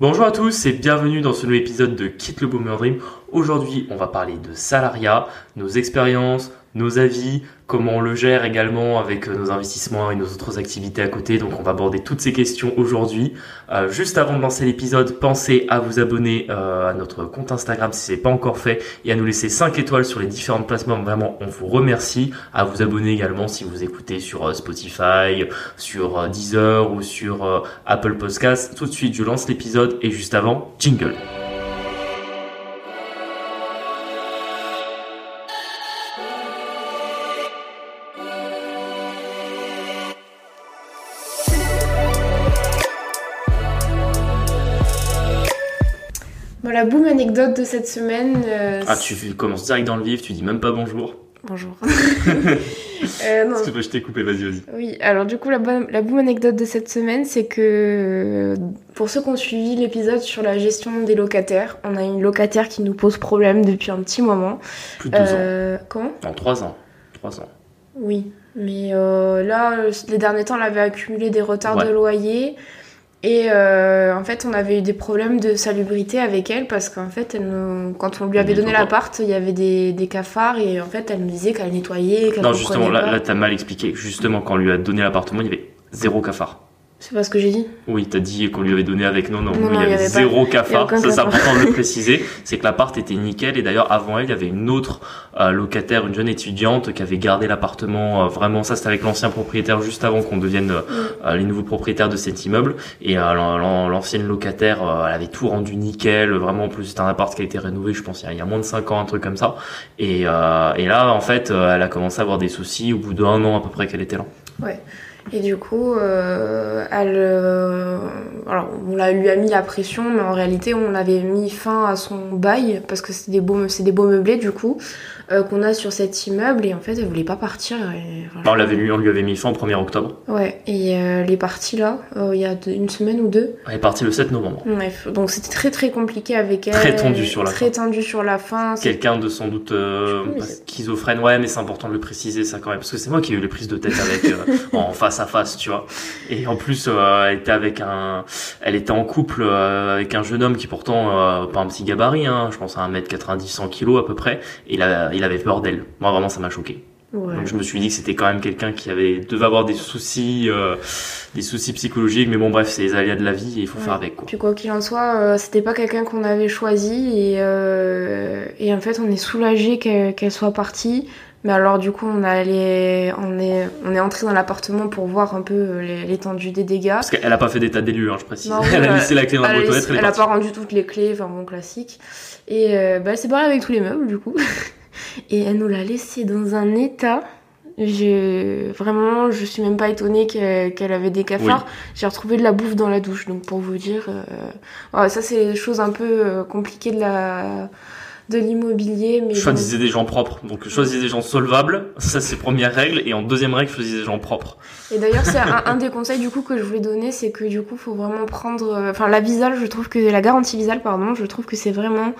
Bonjour à tous et bienvenue dans ce nouvel épisode de Quitte le Boomer Dream. Aujourd'hui, on va parler de salariat, nos expériences, nos avis, comment on le gère également avec euh, nos investissements et nos autres activités à côté. Donc on va aborder toutes ces questions aujourd'hui. Euh, juste avant de lancer l'épisode, pensez à vous abonner euh, à notre compte Instagram si ce n'est pas encore fait et à nous laisser 5 étoiles sur les différentes placements. Vraiment, on vous remercie. À vous abonner également si vous écoutez sur Spotify, sur Deezer ou sur Apple Podcasts. Tout de suite, je lance l'épisode et juste avant, jingle. La boum anecdote de cette semaine. Euh, ah, tu commences direct dans le vif, tu dis même pas bonjour. Bonjour. euh, non. que je t'ai coupé, vas-y, vas-y. Oui, alors du coup, la, la boum anecdote de cette semaine, c'est que euh, pour ceux qui ont suivi l'épisode sur la gestion des locataires, on a une locataire qui nous pose problème depuis un petit moment. Plus de deux euh, ans. Comment? En trois ans. Trois ans. Oui, mais là, les derniers temps, elle avait accumulé des retards de loyer. Et euh, en fait, on avait eu des problèmes de salubrité avec elle parce qu'en fait, elle quand on lui avait donné l'appart, il y avait des, des, cafards et en fait, elle me disait qu'elle nettoyait. non, justement, là, là t'as mal expliqué. Justement, quand on lui a donné l'appartement, il y avait zéro cafard. C'est pas ce que j'ai dit. Oui, t'as dit qu'on lui avait donné avec non, non, il y avait, zéro cafard. Ça, c'est important de le préciser. C'est que l'appart était nickel et d'ailleurs avant elle, il y avait une autre euh, locataire, une jeune étudiante qui avait gardé l'appartement. Euh, vraiment, ça c'était avec l'ancien propriétaire juste avant qu'on devienne euh, les nouveaux propriétaires de cet immeuble. Et l'ancienne locataire, elle avait tout rendu nickel. Vraiment, en plus c'est un appart qui a été rénové, je pense il y a, moins de 5 ans, un truc comme ça. Et, et là, en fait, elle a commencé à avoir des soucis au bout d'un an à peu près qu'elle était là. Ouais. Et du coup, euh, elle, euh, alors on la, lui a mis la pression, mais en réalité, on avait mis fin à son bail parce que c'est des beaux, c'est des beaux meublés du coup. Euh, qu'on a sur cet immeuble et en fait elle voulait pas partir. on, l'avait lui, on lui avait mis fin au 1er octobre. Ouais, et elle est partie là, il y a une semaine ou deux. Elle est partie le 7 novembre. Bref, donc c'était très très compliqué avec elle. Très tendu sur la très fin. Très tendu sur la fin. Quelqu'un de sans doute schizophrène, ouais, mais c'est important de le préciser ça quand même, parce que c'est moi qui ai eu les prises de tête avec en face à face, tu vois. Et en plus, elle était avec un, elle était en couple avec un jeune homme qui pourtant pas un petit gabarit, hein, je pense à 1m90, 100 kg à peu près, et il a il avait peur d'elle. Moi, vraiment, ça m'a choqué. Donc je me suis dit que c'était quand même quelqu'un qui avait devait avoir des soucis, euh, des soucis psychologiques. Mais bon, bref, c'est les aléas de la vie et il faut faire avec. Quoi. Puis quoi qu'il en soit, euh, c'était pas quelqu'un qu'on avait choisi et, euh, et en fait, on est soulagé qu'elle soit partie. Mais alors du coup, on, on est, on est entré dans l'appartement pour voir un peu l'étendue des dégâts. Parce qu'elle a pas fait d'état d'élus, hein, je précise. elle a laissé la clé dans la boîte Elle, elle a pas rendu toutes les clés, enfin bon classique. Et bah, elle s'est barrée avec tous les meubles du coup. Et elle nous l'a laissé dans un état. Je, vraiment, je suis même pas étonnée qu'elle avait des cafards. J'ai retrouvé de la bouffe dans la douche, donc pour vous dire, euh... ça c'est des choses un peu euh, compliquées de la de l'immobilier. Mais choisissez des gens propres. Donc choisissez des gens solvables, ça c'est première règle. Et en deuxième règle, choisissez des gens propres. Et d'ailleurs, c'est un, des conseils du coup que je voulais donner, c'est que du coup, faut vraiment prendre, euh, enfin la visale, je trouve que la garantie visale, pardon, je trouve que c'est vraiment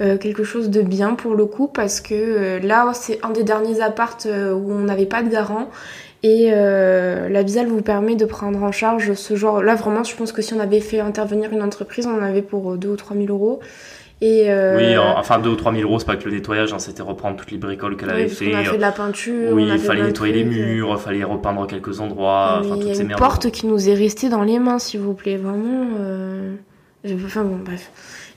euh, quelque chose de bien pour le coup parce que euh, là c'est un des derniers appartes euh, où on n'avait pas de garant et la Visal vous permet de prendre en charge ce genre là vraiment je pense que si on avait fait intervenir une entreprise on en avait pour 2 ou 3 000 euros et Oui, enfin 2 ou 3 000 euros, c'est pas que le nettoyage, hein, c'était reprendre toutes les bricoles qu'elle avait fait. On a fait de la peinture. Oui, il fallait nettoyer les murs, il fallait repeindre quelques endroits. enfin, il y a une porte qui nous est restée dans les mains, s'il vous plaît, vraiment. Enfin bon, bref.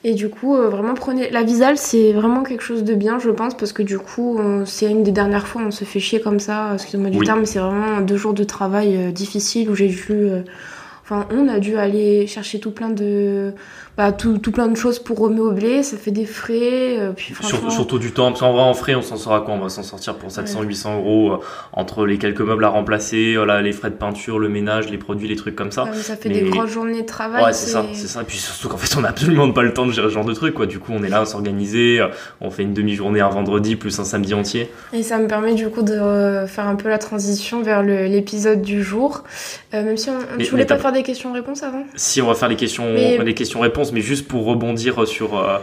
Et du coup, euh, vraiment prenez. La Visal, c'est vraiment quelque chose de bien, je pense, parce que du coup, c'est une des dernières fois où on se fait chier comme ça, excusez-moi du terme, mais c'est vraiment deux jours de travail euh, difficile où j'ai dû. Euh, enfin, on a dû aller chercher tout plein de bah, tout, tout, plein de choses pour remeubler, ça fait des frais. Euh, puis surtout, surtout, du temps, parce qu'en vrai en frais on s'en sort à quoi? On va s'en sortir pour 700-800 euros euh, entre les quelques meubles à remplacer, euh, les frais de peinture, le ménage, les produits, les trucs comme ça. ça fait des grosses journées de travail. Ouais, c'est ça, c'est ça. Et puis surtout qu'en fait on a absolument pas le temps de gérer ce genre de trucs, quoi. Du coup on est là à s'organiser, on fait une demi-journée un vendredi plus un samedi entier. Et ça me permet du coup de faire un peu la transition vers l'épisode du jour. même si on, je voulais pas faire des questions-réponses avant? Si, on va faire les questions, Mais- les questions-réponses, mais juste pour rebondir sur euh,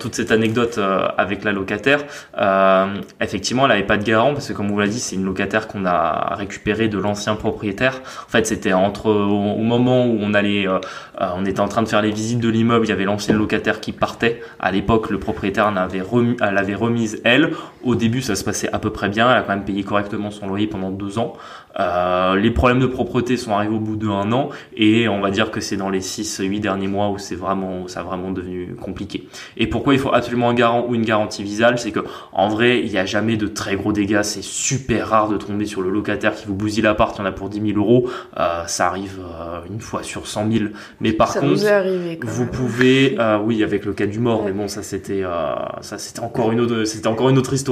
toute cette anecdote euh, avec la locataire. euh, effectivement, elle avait pas de garant parce que, comme vous l'a dit, c'est une locataire qu'on a récupérée de l'ancien propriétaire. En fait, c'était entre au, moment où on était en train de faire les visites de l'immeuble, il y avait l'ancienne locataire qui partait. À l'époque, le propriétaire l'avait remise elle. Au début, ça se passait à peu près bien. Elle a quand même payé correctement son loyer pendant deux ans. Euh, les problèmes de propreté sont arrivés au bout de un an et on va dire que c'est dans les 6-8 derniers mois où c'est vraiment, où ça a vraiment devenu compliqué. Et pourquoi il faut absolument un garant ou une garantie visale C'est que en vrai, il n'y a jamais de très gros dégâts. C'est super rare de tomber sur le locataire qui vous bousille l'appart. Il y en a pour 10 000 euros. Euh, ça arrive euh, une fois sur 100 000. Mais par Ça contre, arrivé vous même. pouvez, oui, avec le cas du mort, mais bon, ça c'était, ça c'était encore une autre, c'était encore une autre histoire.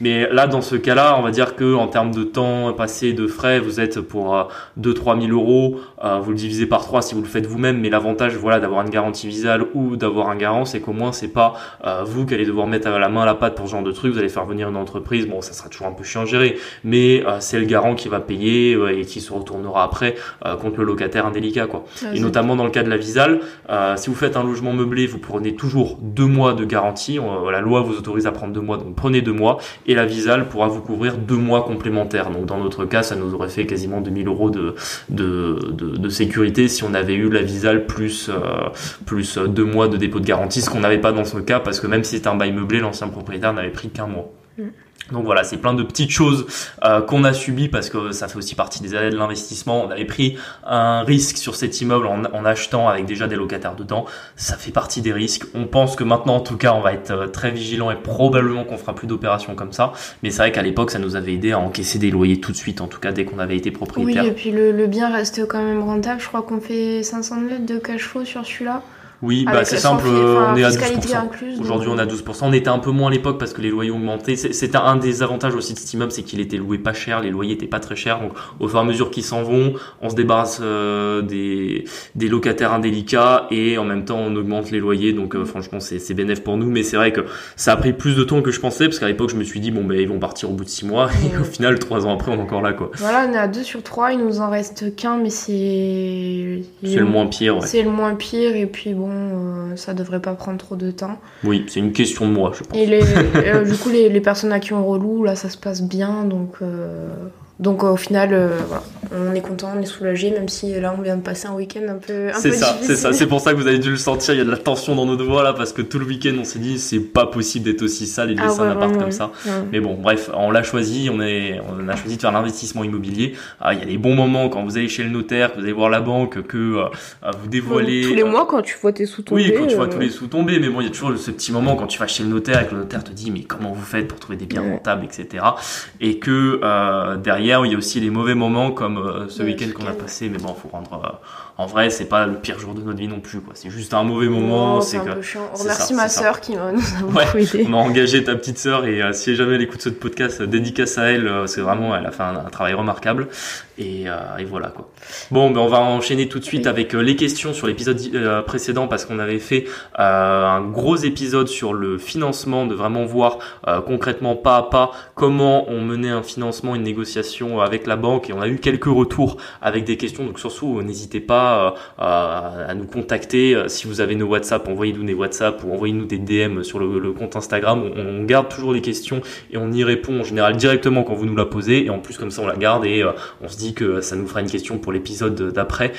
Mais là, dans ce cas-là, on va dire que en termes de temps passé, de frais, vous êtes pour euh, 2-3 000 euros. euh, vous le divisez par 3 si vous le faites vous-même. Mais l'avantage, voilà, d'avoir une garantie visale ou d'avoir un garant, c'est qu'au moins c'est pas euh, vous qui allez devoir mettre la main à la pâte pour ce genre de truc. Vous allez faire venir une entreprise. Bon, ça sera toujours un peu chiant à gérer, mais euh, c'est le garant qui va payer euh, et qui se retournera après euh, contre le locataire indélicat, quoi. Ah, Et notamment dans le cas de la Visale, euh, si vous faites un logement meublé, vous prenez toujours deux mois de garantie. Euh, la loi vous autorise à prendre deux mois, donc prenez deux mois. Et la Visale pourra vous couvrir deux mois complémentaires. Donc dans notre cas, ça nous aurait fait quasiment 2000 euros de, de, de, sécurité si on avait eu la Visale plus, euh, plus euh, deux mois de dépôt de garantie, ce qu'on n'avait pas dans ce cas, parce que même si c'était un bail meublé, l'ancien propriétaire n'avait pris qu'un mois. Mm. Donc voilà, c'est plein de petites choses euh, qu'on a subies parce que ça fait aussi partie des années de l'investissement. On avait pris un risque sur cet immeuble en, achetant avec déjà des locataires dedans. Ça fait partie des risques. On pense que maintenant, en tout cas, on va être euh, très vigilant et probablement qu'on fera plus d'opérations comme ça. Mais c'est vrai qu'à l'époque, ça nous avait aidé à encaisser des loyers tout de suite, en tout cas dès qu'on avait été Oui, propriétaire. et puis le, le bien reste quand même rentable. Je crois qu'on fait 500 mètres de cash flow sur celui-là. Oui, bah c'est simple, euh, on est à fiscalité 12%. incluse, donc- Aujourd'hui, on a 12%. On était un peu moins à l'époque parce que les loyers augmenté. C'est- C'était un des avantages aussi de cet immeuble, c'est qu'il était loué pas cher, les loyers étaient pas très chers. Donc, au fur et à mesure qu'ils s'en vont, on se débarrasse euh, des, des locataires indélicats et en même temps, on augmente les loyers. Donc, euh, franchement, c'est bénéf pour nous. Mais c'est vrai que ça a pris plus de temps que je pensais parce qu'à l'époque, je me suis dit, bon, ben, ils vont partir au bout de six mois. Et au final, trois ans après, on est encore là, quoi. Voilà, on est à 2 sur 3. Il nous en reste qu'un, mais c'est. C'est le moins pire, ouais. C'est le moins pire, et puis bon, euh, ça devrait pas prendre trop de temps. Oui, c'est une question de moi, je pense. Et les, euh, du coup, les, les personnes à qui on reloue, là, ça se passe bien, donc. Euh, Donc au final, euh, voilà, on est content, on est soulagé, même si là on vient de passer un week-end un peu, C'est ça, c'est ça. C'est pour ça que vous avez dû le sentir. Il y a de la tension dans nos voix là, parce que tout le week-end, on s'est dit, c'est pas possible d'être aussi sale et de Ah laisser ouais, un appart comme ça. Mais bon, bref, on l'a choisi. On est, on a choisi de faire l'investissement immobilier. Ah, il y a des bons moments quand vous allez chez le notaire, que vous allez voir la banque, que euh, vous dévoilez. Tous les euh, mois, quand tu vois tes sous tomber. oui, quand tu vois euh, tous les sous tomber, mais bon, il y a toujours ce petit moment quand tu vas chez le notaire et que le notaire te dit mais comment vous faites pour trouver des biens rentables, etc. Et que euh, derrière, il y a aussi les mauvais moments comme euh, ce week-end qu'on a passé, mais bon, faut rendre. En vrai, c'est pas le pire jour de notre vie non plus, quoi. C'est juste un mauvais moment. c'est c'est un que peu chiant. On remercie ma sœur qui m'a- nous a beaucoup Ouais. aidé. on a engagé ta petite sœur et euh, si jamais elle écoute ce podcast, euh, dédicace à elle, euh, c'est vraiment, elle a fait un, un travail remarquable. Et, et voilà quoi. Bon, ben on va enchaîner tout de suite Oui. avec les questions sur l'épisode précédent parce qu'on avait fait un gros épisode sur le financement, de vraiment voir concrètement pas à pas comment on menait un financement, une négociation avec la banque et on a eu quelques retours avec des questions. Donc surtout, n'hésitez pas euh, à nous contacter Euh, si vous avez nos WhatsApp, envoyez-nous des WhatsApp ou envoyez-nous des DM sur le, compte Instagram. On, garde toujours les questions et on y répond en général directement quand vous nous la posez et en plus comme ça on la garde et euh, on se dit que ça nous fera une question pour l'épisode d'après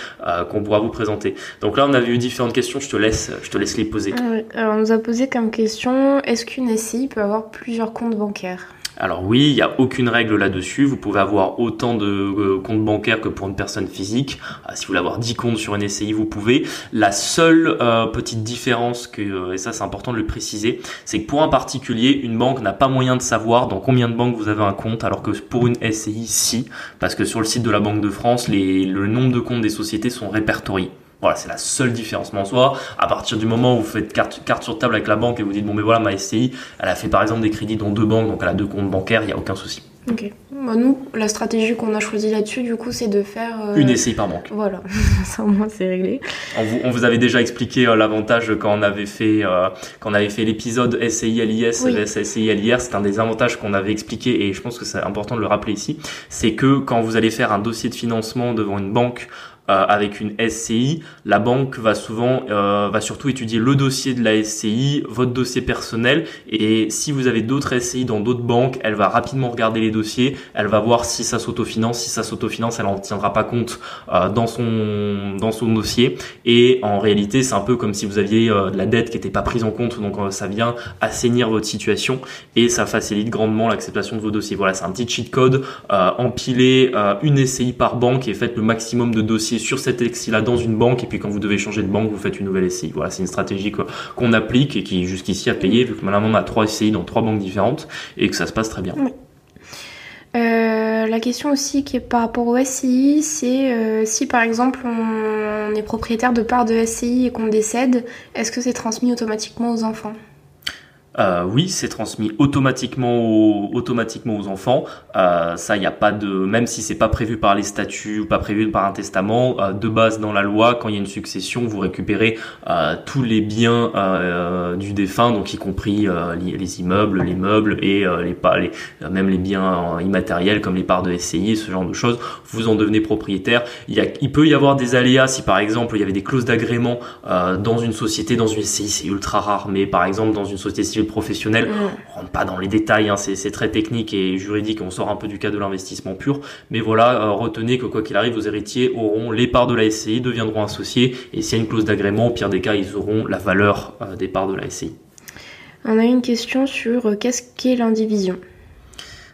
qu'on pourra vous présenter. Donc là on avait eu différentes questions, je te laisse, je te laisse les poser. Alors, on nous a posé comme question est-ce qu'une SCI peut avoir plusieurs comptes bancaires? Alors oui, il n'y a aucune règle là-dessus. Vous pouvez avoir autant de euh, comptes bancaires que pour une personne physique. Ah, si vous voulez avoir 10 comptes sur une SCI, vous pouvez. La seule euh, petite différence, que, euh, et ça c'est important de le préciser, c'est que pour un particulier, une banque n'a pas moyen de savoir dans combien de banques vous avez un compte, alors que pour une SCI, si. Parce que sur le site de la Banque de France, le nombre de comptes des sociétés sont répertoriés. Voilà, c'est la seule différence. Mais en soi, à partir du moment où vous faites carte, carte sur table avec la banque et vous dites, bon, mais voilà, ma SCI, elle a fait par exemple des crédits dans deux banques, donc elle a deux comptes bancaires, il n'y a aucun souci. Ok. Bah, nous, la stratégie qu'on a choisie là-dessus, du coup, c'est de faire. euh, Une SCI par banque. Voilà, ça au moins c'est réglé. On vous, on vous avait déjà expliqué euh, l'avantage quand on avait fait, euh, quand on avait fait l'épisode SCI LIS, Oui. SCI LIR, c'est un des avantages qu'on avait expliqué et je pense que c'est important de le rappeler ici. C'est que quand vous allez faire un dossier de financement devant une banque, euh, avec une SCI, la banque va souvent, euh, va surtout étudier le dossier de la SCI, votre dossier personnel, et si vous avez d'autres SCI dans d'autres banques, elle va rapidement regarder les dossiers, elle va voir si ça s'autofinance, si ça s'autofinance, elle en tiendra pas compte euh, dans son dans son dossier, et en réalité, c'est un peu comme si vous aviez de la dette qui n'était pas prise en compte, donc ça vient assainir votre situation et ça facilite grandement l'acceptation de vos dossiers. Voilà, c'est un petit cheat code, empiler une SCI par banque et faites le maximum de dossiers sur cet SCI-là dans une banque et puis quand vous devez changer de banque, vous faites une nouvelle SCI. Voilà, c'est une stratégie qu'on applique et qui jusqu'ici a payé vu que maintenant on a trois SCI dans trois banques différentes et que ça se passe très bien. Euh, la question aussi qui est par rapport au SCI, c'est euh, si par exemple on, est propriétaire de parts de SCI et qu'on décède, est-ce que c'est transmis automatiquement aux enfants? Euh, oui, c'est transmis automatiquement aux, automatiquement aux enfants. Euh, ça, il a pas de, même si c'est pas prévu par les statuts ou pas prévu par un testament, euh, de base dans la loi, quand il y a une succession, vous récupérez euh, tous les biens euh, du défunt, donc y compris les, immeubles, les meubles et les, les, même les biens immatériels comme les parts de SCI, ce genre de choses. Vous en devenez propriétaire. Il, y a, il peut y avoir des aléas si par exemple il y avait des clauses d'agrément dans une société, dans une SCI, c'est ultra rare, mais par exemple dans une société civile professionnel. On rentre pas dans les détails, hein, c'est très technique et juridique, on sort un peu du cas de l'investissement pur. Mais voilà, euh, retenez que quoi qu'il arrive, vos héritiers auront les parts de la SCI, deviendront associés, et s'il y a une clause d'agrément, au pire des cas, ils auront la valeur euh, des parts de la SCI. On a une question sur euh, qu'est-ce qu'est l'indivision?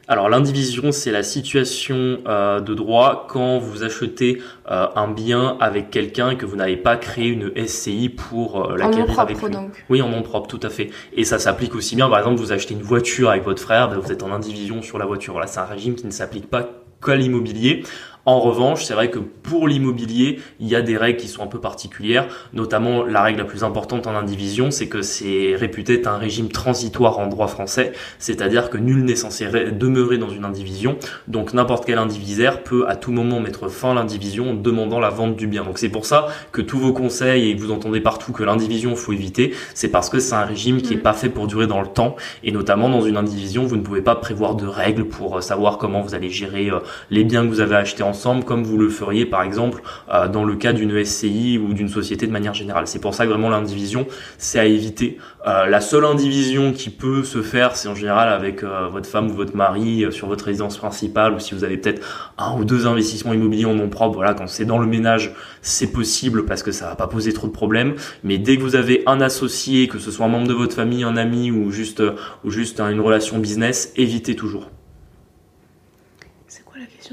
Alors l'indivision, c'est la situation euh, de droit quand vous achetez euh, un bien avec quelqu'un et que vous n'avez pas créé une SCI pour euh, l'acquérir avec lui. Donc. Oui, en nom propre, tout à fait. Et ça s'applique aussi bien, par exemple, vous achetez une voiture avec votre frère, ben, vous êtes en indivision sur la voiture. Voilà, c'est un régime qui ne s'applique pas qu'à l'immobilier. En revanche, c'est vrai que pour l'immobilier, il y a des règles qui sont un peu particulières, notamment la règle la plus importante en indivision, c'est que c'est réputé être un régime transitoire en droit français, c'est-à-dire que nul n'est censé demeurer dans une indivision, donc n'importe quel indivisaire peut à tout moment mettre fin à l'indivision en demandant la vente du bien. Donc c'est pour ça que tous vos conseils et que vous entendez partout que l'indivision faut éviter, c'est parce que c'est un régime qui est mm. pas fait pour durer dans le temps et notamment dans une indivision, vous ne pouvez pas prévoir de règles pour euh, savoir comment vous allez gérer euh, les biens que vous avez achetés ensemble comme vous le feriez par exemple euh, dans le cas d'une SCI ou d'une société de manière générale. C'est pour ça que vraiment l'indivision, c'est à éviter. Euh, la seule indivision qui peut se faire, c'est en général avec euh, votre femme ou votre mari sur votre résidence principale ou si vous avez peut-être un ou deux investissements immobiliers en nom propre. Voilà, quand c'est dans le ménage, c'est possible parce que ça va pas poser trop de problèmes. Mais dès que vous avez un associé, que ce soit un membre de votre famille, un ami ou juste ou juste une relation business, évitez toujours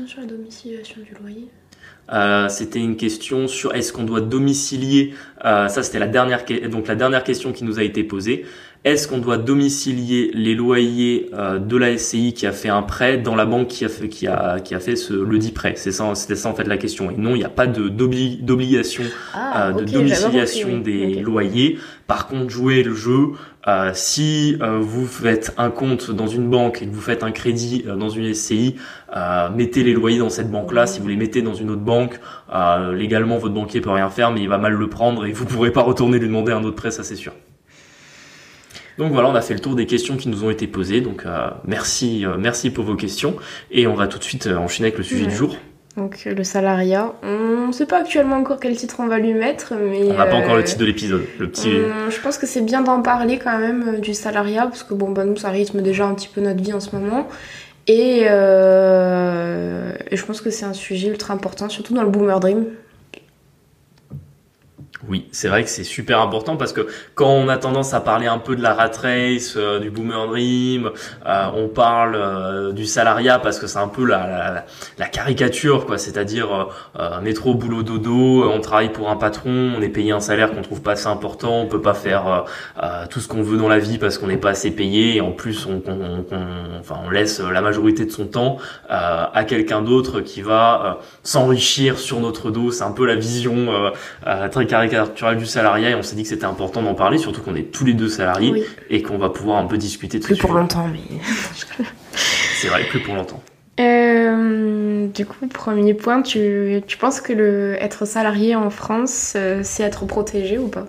sur la domiciliation du loyer euh, c'était une question sur est-ce qu'on doit domicilier. Euh, ça, c'était la dernière donc la dernière question qui nous a été posée. Est-ce qu'on doit domicilier les loyers euh, de la SCI qui a fait un prêt dans la banque qui a fait qui a qui a fait ce le dit prêt? C'est ça, c'était ça en fait la question. Et non, il n'y a pas de d'obligation ah, de domiciliation des loyers. Par contre, jouer le jeu. Euh, si euh, vous faites un compte dans une banque et que vous faites un crédit euh, dans une SCI, mettez les loyers dans cette banque-là. Si vous les mettez dans une autre banque, légalement votre banquier peut rien faire, mais il va mal le prendre et vous pourrez pas retourner lui demander un autre prêt, ça c'est sûr. Donc voilà, on a fait le tour des questions qui nous ont été posées. Donc merci, merci pour vos questions et on va tout de suite enchaîner avec le sujet du jour. Donc le salariat, on ne sait pas actuellement encore quel titre on va lui mettre, mais... On n'a pas encore le titre de l'épisode, le petit... je pense que c'est bien d'en parler quand même euh, du salariat, parce que bon, bah, nous ça rythme déjà un petit peu notre vie en ce moment. Et, euh, et je pense que c'est un sujet ultra important, surtout dans le Boomer Dream, oui, c'est vrai que c'est super important parce que quand on a tendance à parler un peu de la rat race, euh, du boomer dream, euh, on parle euh, du salariat parce que c'est un peu la, la, caricature, quoi. C'est-à-dire métro, boulot, dodo, on travaille pour un patron, on est payé un salaire qu'on trouve pas assez important, on peut pas faire tout ce qu'on veut dans la vie parce qu'on n'est pas assez payé et en plus on, on, enfin, on laisse la majorité de son temps à quelqu'un d'autre qui va s'enrichir sur notre dos. C'est un peu la vision très caricature du salariat et on s'est dit que c'était important d'en parler, surtout qu'on est tous les deux salariés et qu'on va pouvoir un peu discuter de Plus pour longtemps, mais. c'est vrai, plus pour longtemps. Euh, du coup, premier point, tu, tu penses que le être salarié en France, euh, c'est être protégé ou pas?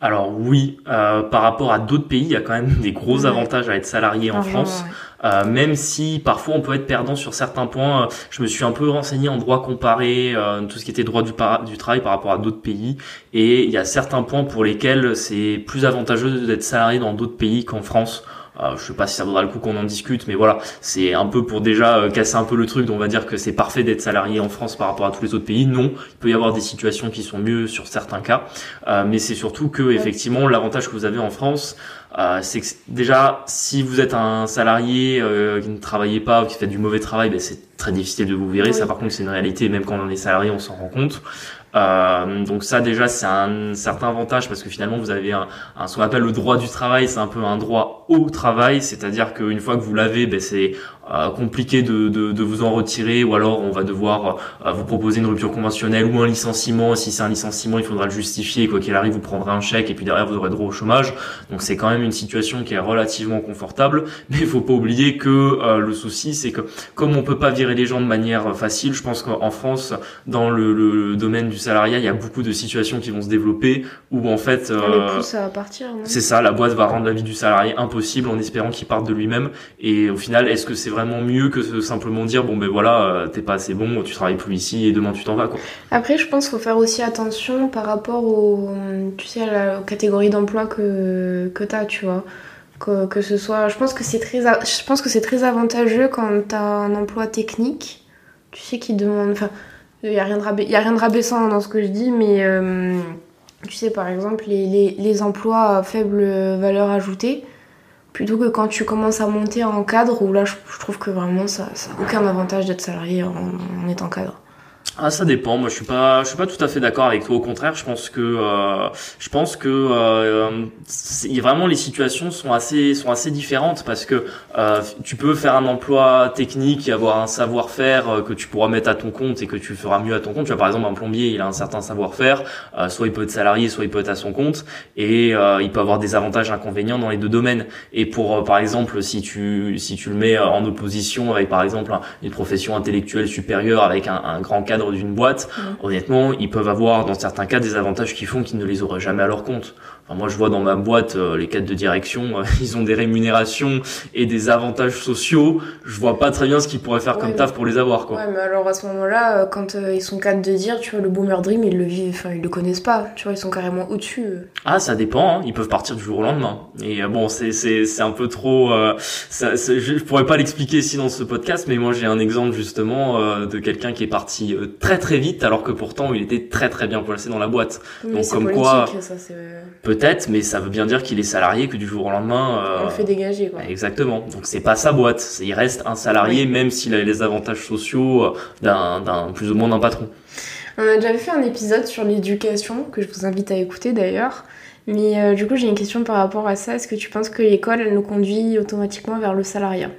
Alors oui, euh, par rapport à d'autres pays, il y a quand même des gros avantages à être salarié en France. Euh, même si parfois on peut être perdant sur certains points. Je me suis un peu renseigné en droit comparé, tout ce qui était droit du, du travail par rapport à d'autres pays, et il y a certains points pour lesquels c'est plus avantageux d'être salarié dans d'autres pays qu'en France. Euh, je sais pas si ça vaudra le coup qu'on en discute, mais voilà, c'est un peu pour déjà euh, casser un peu le truc. on va dire que c'est parfait d'être salarié en France par rapport à tous les autres pays. Non, il peut y avoir des situations qui sont mieux sur certains cas, euh, mais c'est surtout que effectivement l'avantage que vous avez en France, euh, c'est que déjà si vous êtes un salarié qui ne travaillait pas ou qui fait du mauvais travail, ben, c'est très difficile de vous virer. Ça par contre c'est une réalité. Même quand on est salarié, on s'en rend compte. Euh, donc ça déjà c'est un certain avantage parce que finalement vous avez un, un ce qu'on appelle le droit du travail, c'est un peu un droit au travail, c'est-à-dire qu'une fois que vous l'avez, ben, c'est euh, compliqué de, de, de, vous en retirer ou alors on va devoir euh, vous proposer une rupture conventionnelle ou un licenciement. Si c'est un licenciement, il faudra le justifier. Quoi qu'il arrive, vous prendrez un chèque et puis derrière vous aurez droit au chômage. Donc c'est quand même une situation qui est relativement confortable. Mais il faut pas oublier que euh, le souci, c'est que comme on peut pas virer les gens de manière facile, je pense qu'en France, dans le, le, domaine du salariat, il y a beaucoup de situations qui vont se développer où en fait, c'est ça, la boîte va rendre la vie du salarié impossible en espérant qu'il parte de lui-même. Et au final, est-ce que c'est vraiment mieux que simplement dire bon ben voilà euh, t'es pas assez bon tu travailles plus ici et demain tu t'en vas quoi. Après je pense qu'il faut faire aussi attention par rapport au tu sais la catégorie d'emploi que que t'as tu vois que, que, ce soit je pense que c'est très je pense que c'est très avantageux quand t'as un emploi technique tu sais qui demande enfin il y a rien de y a rien de rabaissant dans ce que je dis mais euh, tu sais par exemple les, les, les emplois à faible valeur ajoutée plutôt que quand tu commences à monter en cadre où là je, trouve que vraiment ça n'a aucun avantage d'être salarié en, en étant cadre. Ah ça dépend. Moi je suis pas je suis pas tout à fait d'accord avec toi. Au contraire, je pense que euh, je pense que euh, vraiment les situations sont assez sont assez différentes parce que euh, tu peux faire un emploi technique et avoir un savoir-faire euh, que tu pourras mettre à ton compte et que tu feras mieux à ton compte. Tu vois par exemple un plombier, il a un certain savoir-faire, euh, soit il peut être salarié, soit il peut être à son compte et il peut avoir des avantages inconvénients dans les deux domaines. Et pour par exemple si tu si tu le mets en opposition avec par exemple une profession intellectuelle supérieure avec un grand cadre d'une boîte, honnêtement, ils peuvent avoir dans certains cas des avantages qui font qu'ils ne les auraient jamais à leur compte moi, je vois dans ma boîte euh, les cadres de direction, euh, ils ont des rémunérations et des avantages sociaux. Je vois pas très bien ce qu'ils pourraient faire comme taf pour les avoir, quoi. Ouais, mais alors à ce moment-là, euh, quand ils sont cadres de dire, tu vois, le boomer dream, ils le vivent, enfin, ils le connaissent pas. Tu vois, ils sont carrément au-dessus. Ah, ça dépend. Hein. Ils peuvent partir du jour au lendemain. Et bon, c'est c'est c'est un peu trop. ça, je pourrais pas l'expliquer ici dans ce podcast, mais moi j'ai un exemple justement de quelqu'un qui est parti très très vite, alors que pourtant il était très très bien placé dans la boîte. Donc comme quoi. Ça, Peut-être, mais ça veut bien dire qu'il est salarié que du jour au lendemain. Euh... On le fait dégager, quoi. Exactement. Donc c'est pas sa boîte. Il reste un salarié, même s'il a les avantages sociaux euh, d'un, plus ou moins d'un patron. On a déjà fait un épisode sur l'éducation que je vous invite à écouter d'ailleurs. Mais euh, du coup, j'ai une question par rapport à ça. Est-ce que tu penses que l'école, elle nous conduit automatiquement vers le salariat?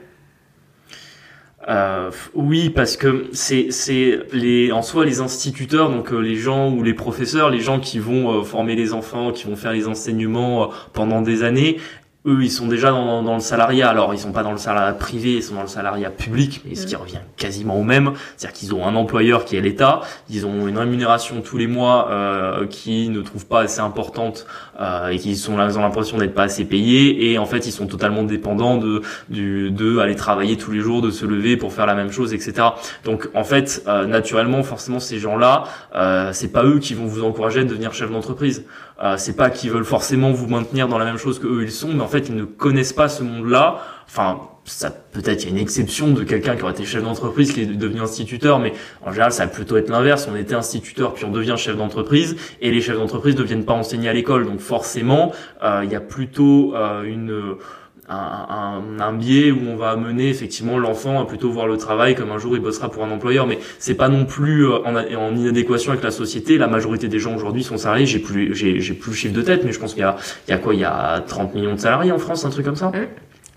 Euh, oui, parce que c'est c'est les en soi les instituteurs, donc euh, les gens ou les professeurs, les gens qui vont euh, former les enfants, qui vont faire les enseignements pendant des années, eux, ils sont déjà dans, le salariat. Alors, ils sont pas dans le salariat privé, ils sont dans le salariat public, mais ce qui revient quasiment au même. C'est-à-dire qu'ils ont un employeur qui est l'État, ils ont une rémunération tous les mois euh, qui ne trouve pas assez importante euh, et qui sont ont l'impression d'être pas assez payés. Et en fait, ils sont totalement dépendants de, du, aller travailler tous les jours, de se lever pour faire la même chose, etc. Donc, en fait, euh, naturellement, forcément, ces gens-là, euh, c'est pas eux qui vont vous encourager à devenir chef d'entreprise. Euh, c'est pas qu'ils veulent forcément vous maintenir dans la même chose que eux ils sont, mais en fait ils ne connaissent pas ce monde-là. Enfin, ça peut-être il y a une exception de quelqu'un qui aurait été chef d'entreprise qui est devenu instituteur, mais en général ça va plutôt être l'inverse. On était instituteur puis on devient chef d'entreprise et les chefs d'entreprise ne viennent pas enseigner à l'école, donc forcément euh, il y a plutôt euh, une un, un, biais où on va amener effectivement l'enfant à plutôt voir le travail comme un jour il bossera pour un employeur. Mais c'est pas non plus euh, en, en, inadéquation avec la société. La majorité des gens aujourd'hui sont salariés. J'ai plus j'ai plus le chiffre de tête mais je pense qu'il y a il y a quoi? Il y a 30 millions de salariés en France un truc comme ça? Mmh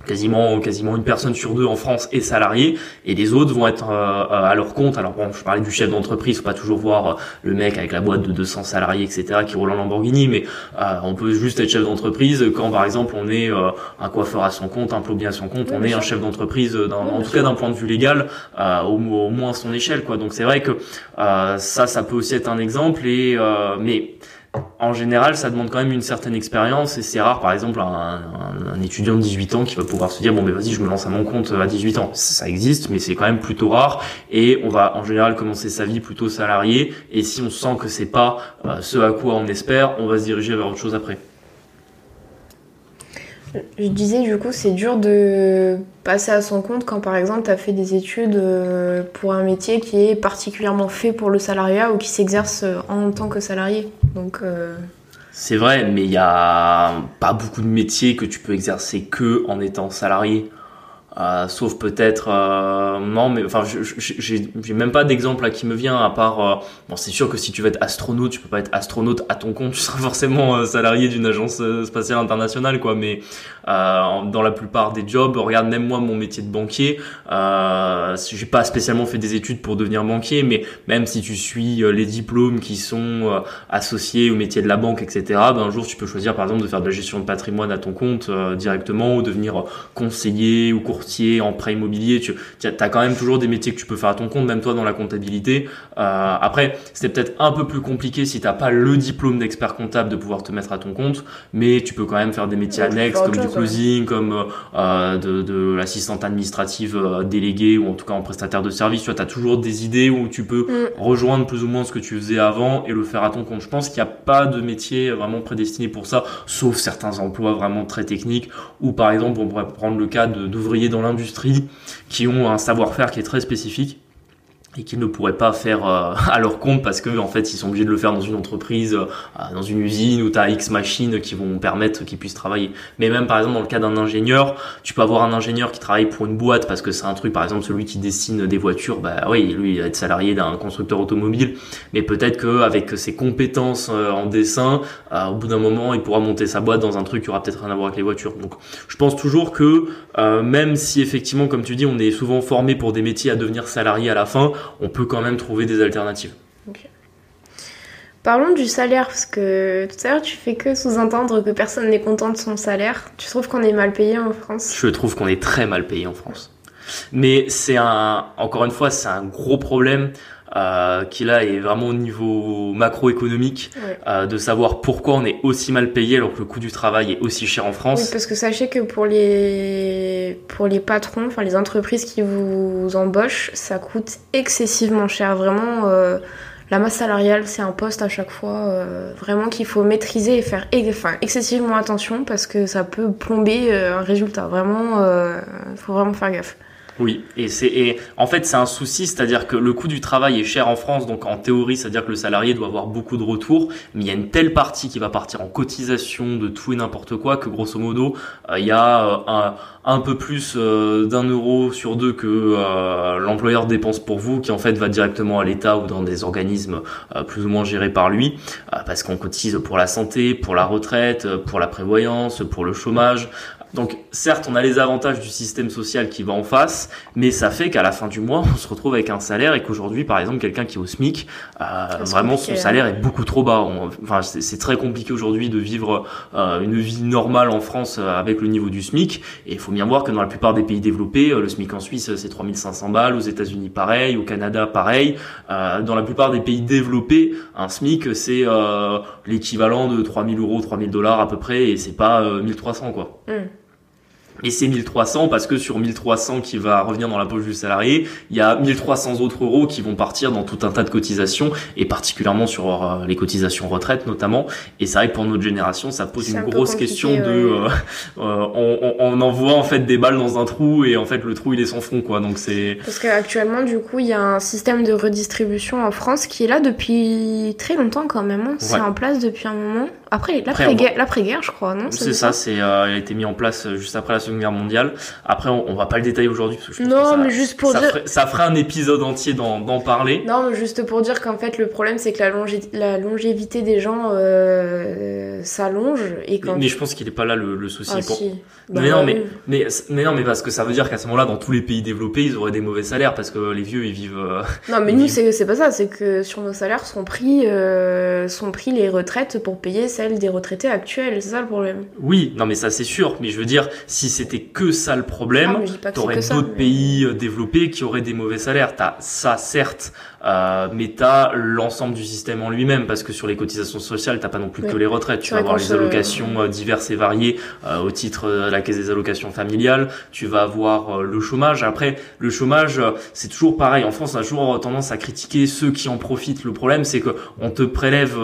quasiment quasiment une personne sur deux en France est salariée et les autres vont être euh, à leur compte. Alors bon, je parlais du chef d'entreprise, faut pas toujours voir euh, le mec avec la boîte de 200 salariés, etc. qui roule en Lamborghini, mais euh, on peut juste être chef d'entreprise quand par exemple on est un coiffeur à son compte, un plombier à son compte, on est un chef d'entreprise, en tout cas d'un point de vue légal, au, moins à son échelle. Donc c'est vrai que ça, ça peut aussi être un exemple et mais en général, ça demande quand même une certaine expérience et c'est rare, par exemple, un, étudiant de 18 ans qui va pouvoir se dire bon, mais vas-y, je me lance à mon compte à 18 ans. Ça existe, mais c'est quand même plutôt rare et on va en général commencer sa vie plutôt salarié et si on sent que c'est pas euh, ce à quoi on espère, on va se diriger vers autre chose après. Je disais du coup c'est dur de passer à son compte quand par exemple tu as fait des études euh, pour un métier qui est particulièrement fait pour le salariat ou qui s'exerce en tant que salarié. Donc euh, c'est vrai, mais il y a pas beaucoup de métiers que tu peux exercer que en étant salarié. Euh, sauf peut-être euh, non mais enfin j'ai même pas d'exemple là qui me vient à part euh, bon c'est sûr que si tu veux être astronaute tu peux pas être astronaute à ton compte tu seras forcément salarié d'une agence spatiale internationale quoi mais dans la plupart des jobs regarde même moi mon métier de banquier euh, j'ai pas spécialement fait des études pour devenir banquier mais même si tu suis les diplômes qui sont associés au métier de la banque etc ben un jour tu peux choisir par exemple de faire de la gestion de patrimoine à ton compte directement ou devenir conseiller ou courtier en prêt immobilier, tu as quand même toujours des métiers que tu peux faire à ton compte, même toi dans la comptabilité. Euh, après, c'est peut-être un peu plus compliqué si t'as pas le diplôme d'expert comptable de pouvoir te mettre à ton compte, mais tu peux quand même faire des métiers annexes comme du closing, comme euh, de, de l'assistante administrative euh, déléguée ou en tout cas en prestataire de service. Tu vois, as toujours des idées où tu peux mm. rejoindre plus ou moins ce que tu faisais avant et le faire à ton compte. Je pense qu'il n'y a pas de métier vraiment prédestiné pour ça, sauf certains emplois vraiment très techniques ou par exemple on pourrait prendre le cas dans l'industrie qui ont un savoir-faire qui est très spécifique et qu'ils ne pourraient pas faire euh, à leur compte parce que en fait ils sont obligés de le faire dans une entreprise, euh, dans une usine où tu as X machines qui vont permettre qu'ils puissent travailler. Mais même par exemple dans le cas d'un ingénieur, tu peux avoir un ingénieur qui travaille pour une boîte parce que c'est un truc par exemple celui qui dessine des voitures, bah oui, lui il va être salarié d'un constructeur automobile, mais peut-être que avec ses compétences euh, en dessin, au bout d'un moment il pourra monter sa boîte dans un truc qui aura peut-être rien à voir avec les voitures. Donc je pense toujours que même si effectivement comme tu dis on est souvent formé pour des métiers à devenir salarié à la fin, on peut quand même trouver des alternatives. Parlons du salaire, parce que tout à l'heure tu fais que sous-entendre que personne n'est content de son salaire. Tu trouves qu'on est mal payé en France? Je trouve qu'on est très mal payé en France. Mais c'est un, encore une fois, c'est un gros problème euh, qui là est vraiment au niveau macroéconomique, euh, de savoir pourquoi on est aussi mal payé alors que le coût du travail est aussi cher en France. Oui, parce que sachez que pour les pour les patrons, enfin les entreprises qui vous embauchent, ça coûte excessivement cher. Vraiment, euh, la masse salariale, c'est un poste à chaque fois, euh, vraiment qu'il faut maîtriser et faire enfin, excessivement attention parce que ça peut plomber un résultat. Vraiment, il faut vraiment faire gaffe. Oui, et c'est en fait c'est un souci, c'est-à-dire que le coût du travail est cher en France, donc en théorie, c'est-à-dire que le salarié doit avoir beaucoup de retours, mais il y a une telle partie qui va partir en cotisation de tout et n'importe quoi que grosso modo euh, il y a euh, un, un, peu plus euh, d'un euro sur deux que l'employeur dépense pour vous, qui en fait va directement à l'État ou dans des organismes plus ou moins gérés par lui, parce qu'on cotise pour la santé, pour la retraite, pour la prévoyance, pour le chômage, donc certes, on a les avantages du système social qui va en face, mais ça fait qu'à la fin du mois, on se retrouve avec un salaire et qu'aujourd'hui, par exemple, quelqu'un qui est au SMIC, euh, vraiment son salaire hein. est beaucoup trop bas. enfin, c'est très compliqué aujourd'hui de vivre euh, une vie normale en France euh, avec le niveau du SMIC. Et il faut bien voir que dans la plupart des pays développés, le SMIC en Suisse c'est 3500 balles, aux États-Unis pareil, au Canada pareil. dans la plupart des pays développés, un SMIC c'est l'équivalent de 3000 euros, 3000 dollars à peu près, et c'est pas 1300 quoi. Mmh. Et c'est 1300 parce que sur 1300 qui va revenir dans la poche du salarié, il y a 1300 autres euros qui vont partir dans tout un tas de cotisations et particulièrement sur euh, les cotisations retraite notamment. Et c'est vrai que pour notre génération, ça pose une grosse question de, euh, euh, on, on, envoie en fait des balles dans un trou et en fait le trou il est sans fond quoi. Donc c'est parce qu'actuellement du coup il y a un système de redistribution en France qui est là depuis très longtemps quand même. Hein. C'est en place depuis un moment. Après l'après-guerre, je crois, non C'est ça, c'est il a été mis en place juste après la Guerre mondiale. Après, on, va pas le détailler aujourd'hui parce que je non, mais juste pour ça dire, ferait, ça ferait un épisode entier d'en parler. Non, mais juste pour dire qu'en fait, le problème c'est que la, la, longévité des gens euh, s'allonge et quand. Mais, je pense qu'il est pas là le, souci. Ah, si. mais non, mais, mais, mais non, mais parce que ça veut dire qu'à ce moment-là, dans tous les pays développés, ils auraient des mauvais salaires parce que les vieux ils vivent. Euh, non, mais nous c'est pas ça, c'est que sur nos salaires sont pris euh, sont pris les retraites pour payer celles des retraités actuels. C'est ça le problème? Oui, non, mais ça c'est sûr. Mais je veux dire, si c'était que ça le problème, ah, t'aurais d'autres pays euh, développés qui auraient des mauvais salaires. T'as ça certes Euh, mais t'as l'ensemble du système en lui-même parce que sur les cotisations sociales, t'as pas non plus que les retraites. Tu vas avoir les allocations euh, diverses et variées euh, au titre de la caisse des allocations familiales. Tu vas avoir le chômage. Après, le chômage, c'est toujours pareil. En France, on a toujours tendance à critiquer ceux qui en profitent. Le problème, c'est que on te prélève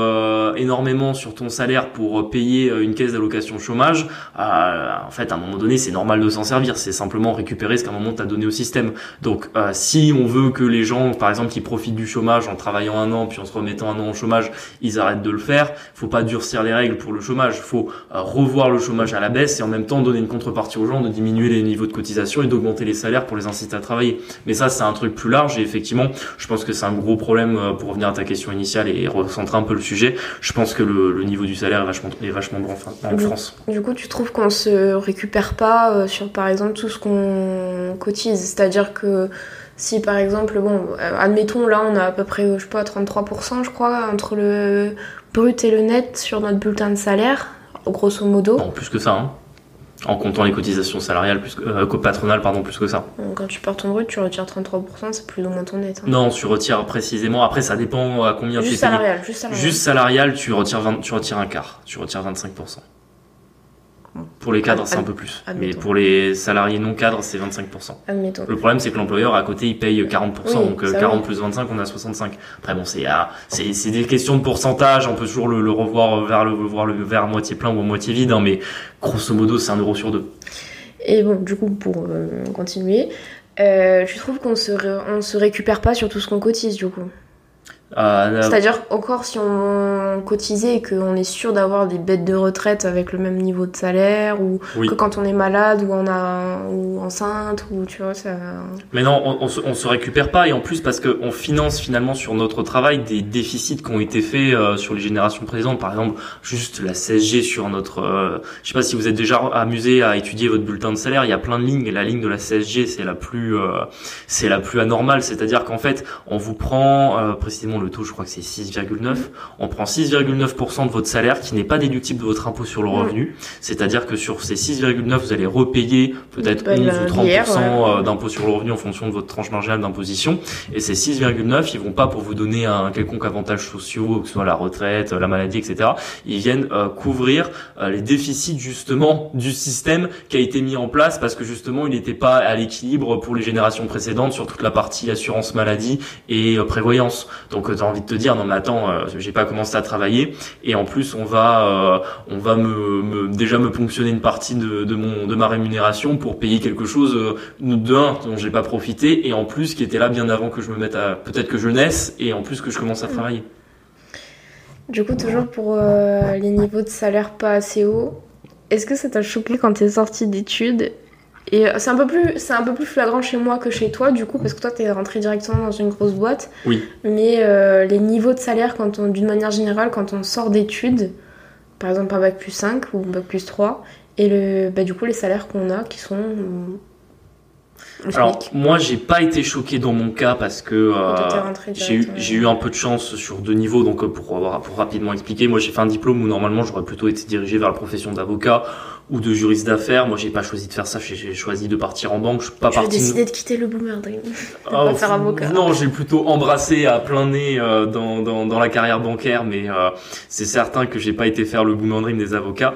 énormément sur ton salaire pour payer une caisse d'allocation chômage. en fait, à un moment donné, c'est normal de s'en servir. C'est simplement récupérer ce qu'à un moment t'as donné au système. Donc, si on veut que les gens, par exemple, qui profitent du chômage en travaillant un an puis en se remettant un an au chômage, ils arrêtent de le faire. Faut pas durcir les règles pour le chômage. Faut euh, revoir le chômage à la baisse et en même temps donner une contrepartie aux gens de diminuer les niveaux de cotisation et d'augmenter les salaires pour les inciter à travailler. Mais ça, c'est un truc plus large et effectivement, je pense que c'est un gros problème euh, pour revenir à ta question initiale et recentrer un peu le sujet. Je pense que le, niveau du salaire est vachement, est vachement bon en France. Du coup, tu trouves qu'on se récupère pas euh, sur, par exemple, tout ce qu'on cotise, c'est-à-dire que si par exemple, bon, euh, admettons là on a à peu près, je sais pas, 33% je crois, entre le brut et le net sur notre bulletin de salaire, grosso modo. En plus que ça, hein. En comptant les cotisations salariales, plus que, euh, patronales, pardon, plus que ça. quand tu pars ton brut, tu retires 33%, c'est plus ou moins ton net. Hein. Non, tu retires précisément. Après, ça dépend à combien juste tu salarial, Juste salarial. Juste salarial, tu retires, tu retires un quart. Tu retires 25%. Pour les cadres, c'est un peu plus. Mais pour les salariés non cadres, c'est 25%. Admettons. Le problème, c'est que l'employeur, à côté, il paye 40%. donc 40 plus 25, on a 65. Après, bon, c'est c'est des questions de pourcentage. On peut toujours le, revoir vers le, voir le verre à moitié plein ou à moitié vide. Hein, mais grosso modo, c'est un euro sur deux. Et bon, du coup, pour euh, continuer, euh, tu trouves qu'on se, on se récupère pas sur tout ce qu'on cotise, du coup? Euh, C'est-à-dire encore si on cotisait et qu'on est sûr d'avoir des bêtes de retraite avec le même niveau de salaire ou que quand on est malade ou on a ou enceinte ou tu vois ça. Mais non, on, on, se, récupère pas et en plus parce qu'on finance finalement sur notre travail des déficits qui ont été faits euh, sur les générations précédentes. Par exemple, juste la CSG sur notre. Euh, je sais pas si vous êtes déjà amusé à étudier votre bulletin de salaire. Il y a plein de lignes et la ligne de la CSG c'est la plus c'est la plus anormale. C'est-à-dire qu'en fait on vous prend précisément le taux, je crois que c'est 6,9. On prend 6,9% de votre salaire qui n'est pas déductible de votre impôt sur le revenu. C'est-à-dire que sur ces 6,9, vous allez repayer peut-être 11 ou 30% euh, d'impôt sur le revenu en fonction de votre tranche marginale d'imposition. Et ces 6,9, ils vont pas pour vous donner un quelconque avantage sociaux, que ce soit la retraite, la maladie, etc. Ils viennent euh, couvrir euh, les déficits justement du système qui a été mis en place parce que justement il n'était pas à l'équilibre pour les générations précédentes sur toute la partie assurance maladie et prévoyance. Donc t'as envie de te dire non mais attends, euh, j'ai pas commencé à travailler et en plus on va euh, on va me, déjà me ponctionner une partie de, de mon de ma rémunération pour payer quelque chose euh, d'un dont j'ai pas profité et en plus qui était là bien avant que je me mette à peut-être que je naisse et en plus que je commence à travailler. Du coup, toujours pour les niveaux de salaire pas assez hauts, est-ce que ça t'a choqué quand t'es sorti d'études et euh, c'est un peu plus, c'est un peu plus flagrant chez moi que chez toi, du coup, parce que toi, t'es rentré directement dans une grosse boîte. Oui. Mais euh, les niveaux de salaire, quand on, d'une manière générale, quand on sort d'études, par exemple un bac plus 5 ou un bac plus 3, et le, bah, du coup, les salaires qu'on a qui sont alors moi j'ai pas été choqué dans mon cas parce que euh, j'ai eu, eu un peu de chance sur deux niveaux donc pour avoir pour rapidement expliquer moi j'ai fait un diplôme où normalement j'aurais plutôt été dirigé vers la profession d'avocat ou de juriste d'affaires. Moi, j'ai pas choisi de faire ça. J'ai choisi de partir en banque. Je suis pas parti. décidé de quitter le boomer dream. Oh, faire avocat. Non, j'ai plutôt embrassé à plein nez euh, dans, dans, dans, la carrière bancaire, mais euh, c'est certain que j'ai pas été faire le boomer dream des avocats.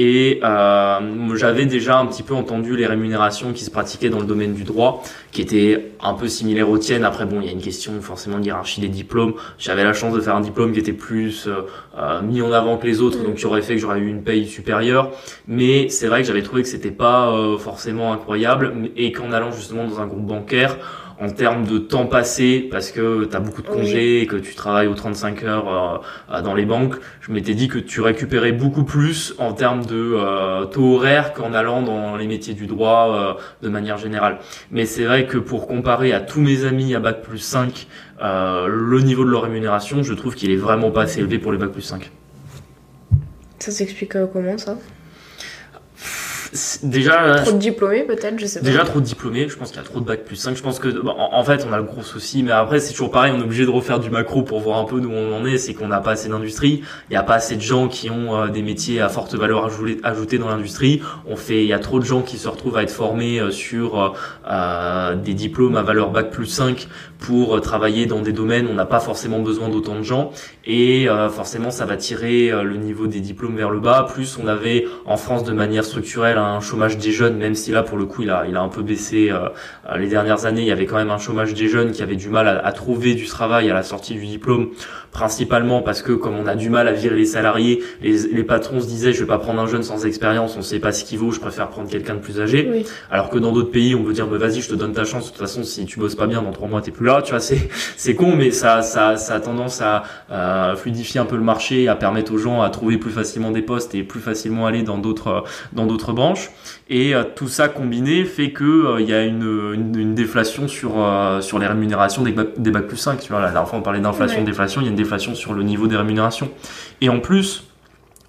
Et euh, j'avais déjà un petit peu entendu les rémunérations qui se pratiquaient dans le domaine du droit, qui étaient un peu similaires aux tiennes. Après, bon, il y a une question forcément de hiérarchie des diplômes. J'avais la chance de faire un diplôme qui était plus euh, euh, mis en avant que les autres, donc qui aurait fait que j'aurais eu une paye supérieure. Mais c'est vrai que j'avais trouvé que c'était pas forcément incroyable, et qu'en allant justement dans un groupe bancaire, en termes de temps passé, parce que tu as beaucoup de congés et que tu travailles aux 35 heures euh, euh, dans les banques, je m'étais dit que tu récupérais beaucoup plus en termes de euh, taux horaire qu'en allant dans les métiers du droit de manière générale. Mais c'est vrai que pour comparer à tous mes amis à Bac plus 5, le niveau de leur rémunération, je trouve qu'il est vraiment pas assez élevé pour les Bac plus 5. Ça s'explique comment ça? Déjà trop de diplômés peut-être je sais pas. Déjà trop de diplômés je pense qu'il y a trop de bac plus 5 je pense que en, fait on a le gros souci mais après c'est toujours pareil on est obligé de refaire du macro pour voir un peu d'où on en est. C'est qu'on n'a pas assez d'industrie. Il n'y a pas assez de gens qui ont euh, des métiers à forte valeur ajoutée dans l'industrie. On fait il y a trop de gens qui se retrouvent à être formés euh, sur euh, des diplômes à valeur bac plus 5 pour travailler dans des domaines où on n'a pas forcément besoin d'autant de gens et forcément ça va tirer le niveau des diplômes vers le bas. Plus on avait en France de manière structurelle un chômage des jeunes, même si là pour le coup il a, il a un peu baissé euh, les dernières années, il y avait quand même un chômage des jeunes qui avaient du mal à, trouver du travail à la sortie du diplôme, principalement parce que comme on a du mal à virer les salariés, les, patrons se disaient je vais pas prendre un jeune sans expérience, on sait pas ce qu'il vaut, je préfère prendre quelqu'un de plus âgé. Alors que dans d'autres pays on peut dire mais vas-y je te donne ta chance, de toute façon si tu bosses pas bien dans trois mois t'es plus là, tu vois c'est c'est con mais ça ça ça a tendance à fluidifier un peu le marché, à permettre aux gens à trouver plus facilement des postes et plus facilement aller dans d'autres dans d'autres branches. Et euh, tout ça combiné fait que euh, il y a une, une, déflation sur euh, sur les rémunérations des, des bacs plus 5. Tu vois, la dernière fois on parlait d'inflation, déflation, il y a une déflation sur le niveau des rémunérations. Et en plus,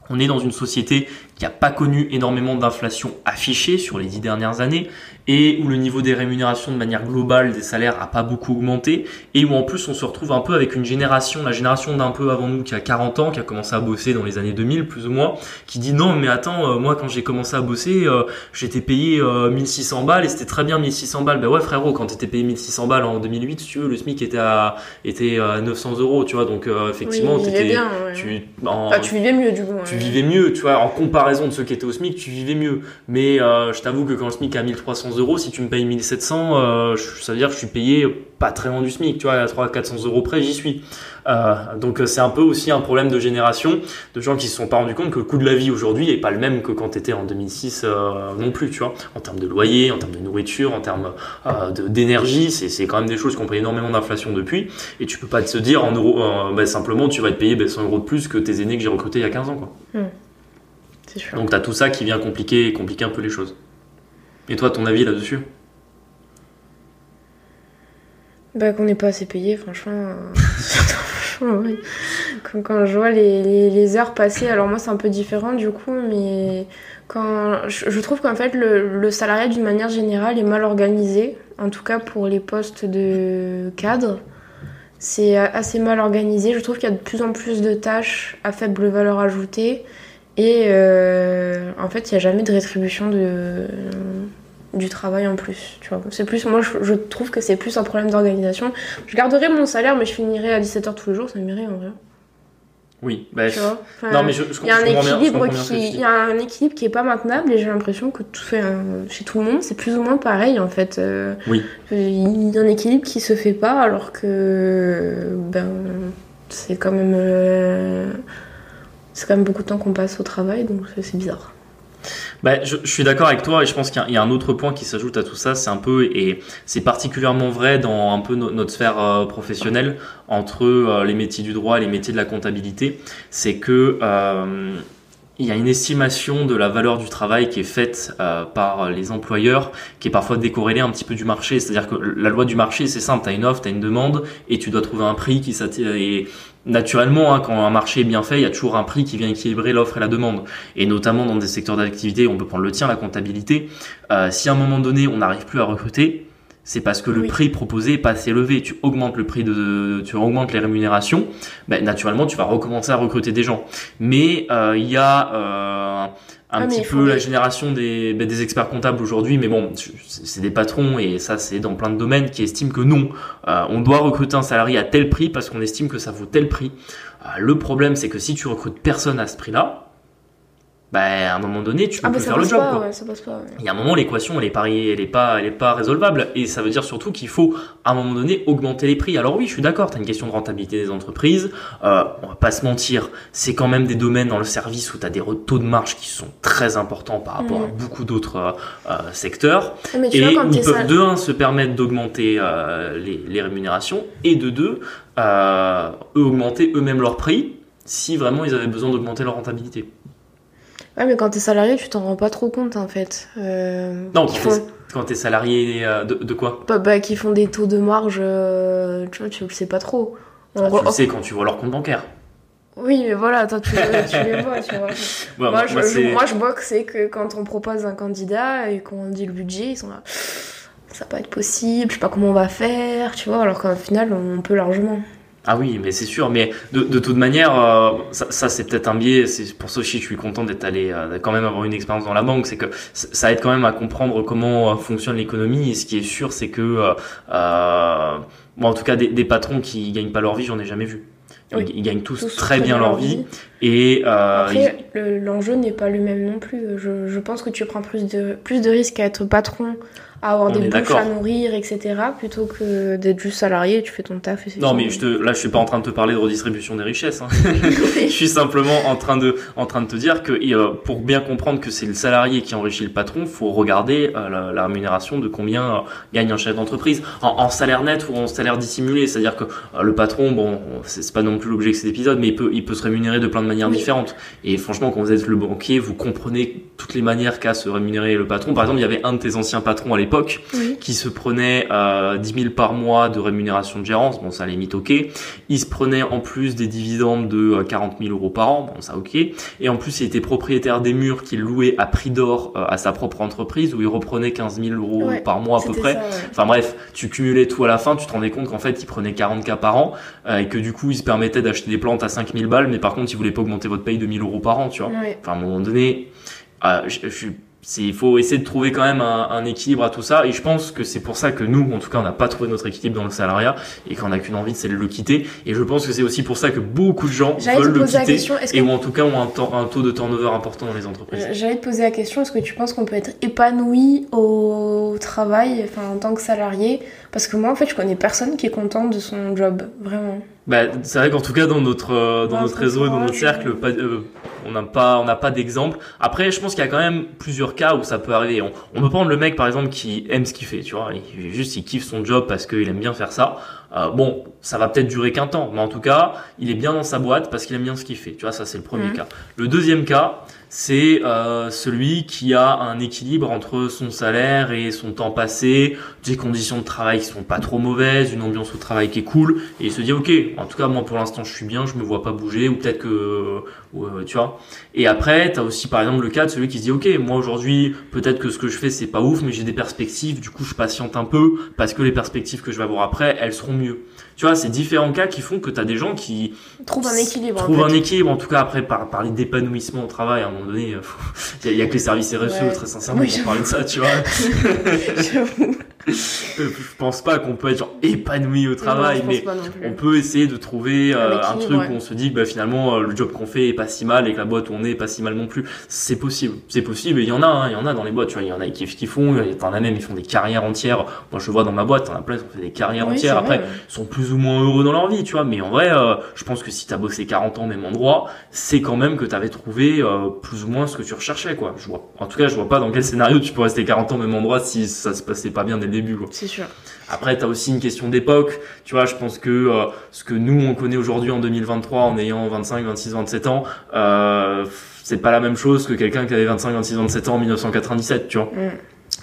on est dans une société qui n'a pas connu énormément d'inflation affichée sur les dix dernières années et où le niveau des rémunérations de manière globale des salaires a pas beaucoup augmenté et où en plus on se retrouve un peu avec une génération, la génération d'un peu avant nous qui a 40 ans, qui a commencé à bosser dans les années 2000 plus ou moins, qui dit non mais attends, euh, moi quand j'ai commencé à bosser, euh, j'étais payé 1600 euh, balles et c'était très bien 1600 balles. Ben ouais frérot, quand t'étais payé 1600 balles en 2008, tu veux, le SMIC était à, était à 900 euros, tu vois, donc effectivement bien, tu, tu vivais mieux du coup. Tu vivais mieux, tu vois, en comparaison de ceux qui étaient au SMIC, tu vivais mieux. Mais je t'avoue que quand le SMIC est à 1300 euros, si tu me payes 1700, euh, ça veut dire que je suis payé pas très loin du SMIC, tu vois, à 300-400 euros près, j'y suis. Euh, donc euh, c'est un peu aussi un problème de génération, de gens qui se sont pas rendus compte que le coût de la vie aujourd'hui n'est pas le même que quand tu étais en 2006 non plus, tu vois, en termes de loyer, en termes de nourriture, en termes d'énergie, c'est quand même des choses qui ont pris énormément d'inflation depuis, et tu peux pas te dire en euros, bah, simplement tu vas payé 100 bah, euros de plus que tes aînés que j'ai recrutés il y a 15 ans, quoi. Donc tu as tout ça qui vient compliquer, compliquer un peu les choses. Et toi, ton avis là-dessus? Bah qu'on n'est pas assez payé, franchement. Euh, quand, je vois les, heures passées, alors moi c'est un peu différent du coup, mais quand je, trouve qu'en fait le, le salariat d'une manière générale est mal organisé, en tout cas pour les postes de cadre. C'est assez mal organisé. Je trouve qu'il y a de plus en plus de tâches à faible valeur ajoutée et euh, en fait il n'y a jamais de rétribution de du travail en plus. Tu vois, c'est plus, moi je, trouve que c'est plus un problème d'organisation. Je garderai mon salaire, mais je finirai à 17h tous les jours, ça m'irait en vrai. Oui, bah, non mais je, il y a un équilibre qui, il y a un équilibre qui est pas maintenable et j'ai l'impression que tout fait chez tout le monde c'est plus ou moins pareil en fait. Euh, oui. Il y a un équilibre qui se fait pas alors que ben c'est quand même euh, c'est quand même beaucoup de temps qu'on passe au travail donc c'est bizarre. Bah, je, suis d'accord avec toi et je pense qu'il y, a un autre point qui s'ajoute à tout ça, c'est un peu et c'est particulièrement vrai dans un peu notre sphère euh, professionnelle entre euh, les métiers du droit et les métiers de la comptabilité, c'est que euh, il y a une estimation de la valeur du travail qui est faite par les employeurs, qui est parfois décorrélée un petit peu du marché. C'est-à-dire que la loi du marché, c'est simple, tu as une offre, tu as une demande, et tu dois trouver un prix qui et naturellement, hein, quand un marché est bien fait, il y a toujours un prix qui vient équilibrer l'offre et la demande. Et notamment dans des secteurs d'activité, on peut prendre le tien, la comptabilité. Euh, si à un moment donné, on n'arrive plus à recruter, c'est parce que le prix proposé est pas assez élevé. Tu augmentes le prix de, tu augmentes les rémunérations, ben, naturellement, tu vas recommencer à recruter des gens. Mais euh, il y a euh, un ah, petit peu la génération des, ben, des experts comptables aujourd'hui, mais bon, c'est des patrons et ça c'est dans plein de domaines qui estiment que non, euh, on doit recruter un salarié à tel prix parce qu'on estime que ça vaut tel prix. Euh, le problème c'est que si tu recrutes personne à ce prix-là, bah, à un moment donné, tu peux ah, faire le job. Pas, ça passe pas, Il y a un moment, l'équation, elle est pas, elle est pas, elle est pas résolvable. Et ça veut dire surtout qu'il faut, à un moment donné, augmenter les prix. Alors oui, je suis d'accord, tu as une question de rentabilité des entreprises. Euh, on va pas se mentir, c'est quand même des domaines dans le service où tu as des taux de marge qui sont très importants par rapport à mm. beaucoup d'autres euh, euh, secteurs. Ah, et où ils peuvent, de un, se permettre d'augmenter euh, les, les, rémunérations, et de deux, eux augmenter eux-mêmes leurs prix si vraiment ils avaient besoin d'augmenter leur rentabilité. Ouais, mais quand t'es salarié, tu t'en rends pas trop compte en fait. Euh, non, quand t'es salarié euh, de, quoi bah, bah, Qui font des taux de marge, euh, tu vois, tu le sais pas trop. Ah, tu le sais quand tu vois leur compte bancaire. Oui, mais voilà, toi, tu, tu les vois, tu vois. Ouais, moi, moi, je, moi, c'est- moi, je vois que c'est que quand on propose un candidat et qu'on dit le budget, ils sont là. Ça va pas être possible, je sais pas comment on va faire, tu vois, alors qu'au final, on peut largement. Ah oui, mais c'est sûr. Mais de, de toute manière, euh, ça, ça, c'est peut-être un biais. C'est pour ça aussi je suis content d'être allé, euh, quand même avoir une expérience dans la banque. C'est que ça aide quand même à comprendre comment euh, fonctionne l'économie. Et ce qui est sûr, c'est que, euh, moi, en tout cas, des, des patrons qui gagnent pas leur vie, j'en ai jamais vu. Ils, Oui. ils gagnent tous, Tous très bien leur vie. Et euh, Après, le- l'enjeu n'est pas le même non plus. Je, je pense que tu prends plus de, plus de risques à être patron, à avoir On des bouches à nourrir, etc., plutôt que d'être juste salarié, tu fais ton taf et c'est Non, mais je te, là, je suis pas en train de te parler de redistribution des richesses. Hein. je suis simplement en train de, en train de te dire que et, euh, pour bien comprendre que c'est le salarié qui enrichit le patron, faut regarder euh, la, la rémunération de combien euh, gagne un chef d'entreprise en, en salaire net ou en salaire dissimulé. C'est-à-dire que euh, le patron, bon, c'est c'est pas non plus l'objet de cet épisode, mais il peut, il peut se rémunérer de plein de manières Oui. différentes. Et franchement, quand vous êtes le banquier, vous comprenez toutes les manières qu'a se rémunérer le patron. Par exemple, il y avait un de tes anciens patrons à l'époque Oui. qui se prenait euh, 10 000 par mois de rémunération de gérance, bon ça limite ok. Il se prenait en plus des dividendes de euh, 40 000 euros par an, bon ça ok. Et en plus il était propriétaire des murs qu'il louait à prix d'or euh, à sa propre entreprise où il reprenait 15 000 euros Ouais, par mois à peu près. ça, ouais. Enfin bref, tu cumulais tout à la fin, tu te rendais compte qu'en fait il prenait 40K par an euh, et que du coup il se permettait d'acheter des plantes à 5000 balles mais par contre il voulait pas augmenter votre paye de 1000 euros par an, tu vois. Ouais. Enfin, à un moment donné, euh, je, je, c'est, il faut essayer de trouver quand même un, un équilibre à tout ça. Et je pense que c'est pour ça que nous, en tout cas, on n'a pas trouvé notre équilibre dans le salariat et qu'on n'a qu'une envie, c'est de le quitter. Et je pense que c'est aussi pour ça que beaucoup de gens J'allais te veulent le quitter question, est-ce et que ou en tout cas ont un, temps- un taux de turnover important dans les entreprises. J'allais te poser la question, est-ce que tu penses qu'on peut être épanoui au travail, enfin en tant que salarié Parce que moi, en fait, je connais personne qui est content de son job, vraiment. Bah, c'est vrai qu'en tout cas dans notre euh, dans notre réseau et dans notre cercle, pas, euh, on n'a pas on n'a pas d'exemple. Après, je pense qu'il y a quand même plusieurs cas où ça peut arriver. On, on peut prendre le mec par exemple qui aime ce qu'il fait, tu vois, il, juste il kiffe son job parce qu'il aime bien faire ça. Euh, bon, ça va peut-être durer qu'un temps, mais en tout cas, il est bien dans sa boîte parce qu'il aime bien ce qu'il fait. Tu vois, ça c'est le premier Mhm. cas. Le deuxième cas, c'est euh, celui qui a un équilibre entre son salaire et son temps passé, des conditions de travail qui sont pas trop mauvaises, une ambiance au travail qui est cool, et il se dit ok, en tout cas moi pour l'instant je suis bien, je me vois pas bouger, ou peut-être que euh, tu vois. Et après, t'as aussi par exemple le cas de celui qui se dit ok, moi aujourd'hui peut-être que ce que je fais c'est pas ouf, mais j'ai des perspectives, du coup je patiente un peu parce que les perspectives que je vais avoir après, elles seront mieux. Tu vois, c'est différents cas qui font que t'as des gens qui Trouve un équilibre. en trouve un fait. équilibre, en tout cas après par, parler d'épanouissement au travail, à un moment donné, euh, il y, a- il y a que les services RSE Ouais. très sincèrement Oui, pour parler de ça, tu vois. Euh, je pense pas qu'on peut être genre épanoui au travail, Non, mais on peut essayer de trouver euh, Un truc ouais. où on se dit bah, finalement euh, le job qu'on fait est pas si mal et que la boîte où on est est pas si mal non plus. C'est possible, c'est possible. Et il y en a, hein, il y en a dans les boîtes. Tu vois, il y en a qui kiffent, qui font. Il y en a même ils font des carrières entières. Moi je vois dans ma boîte, t'en as plein, ils ont fait des carrières Oui, entières. Après, vrai, ouais. sont plus ou moins heureux dans leur vie, tu vois. Mais en vrai, euh, je pense que si t'as bossé 40 ans au même endroit, c'est quand même que t'avais trouvé euh, plus ou moins ce que tu recherchais, quoi. Je vois. En tout cas, je vois pas dans quel scénario tu peux rester 40 ans au même endroit si ça se passait pas bien dès le début, C'est sûr. Après, t'as aussi une question d'époque. Tu vois, je pense que euh, ce que nous on connaît aujourd'hui en 2023, en ayant 25, 26, 27 ans, euh, c'est pas la même chose que quelqu'un qui avait 25, 26, 27 ans en 1997, tu vois. Mm.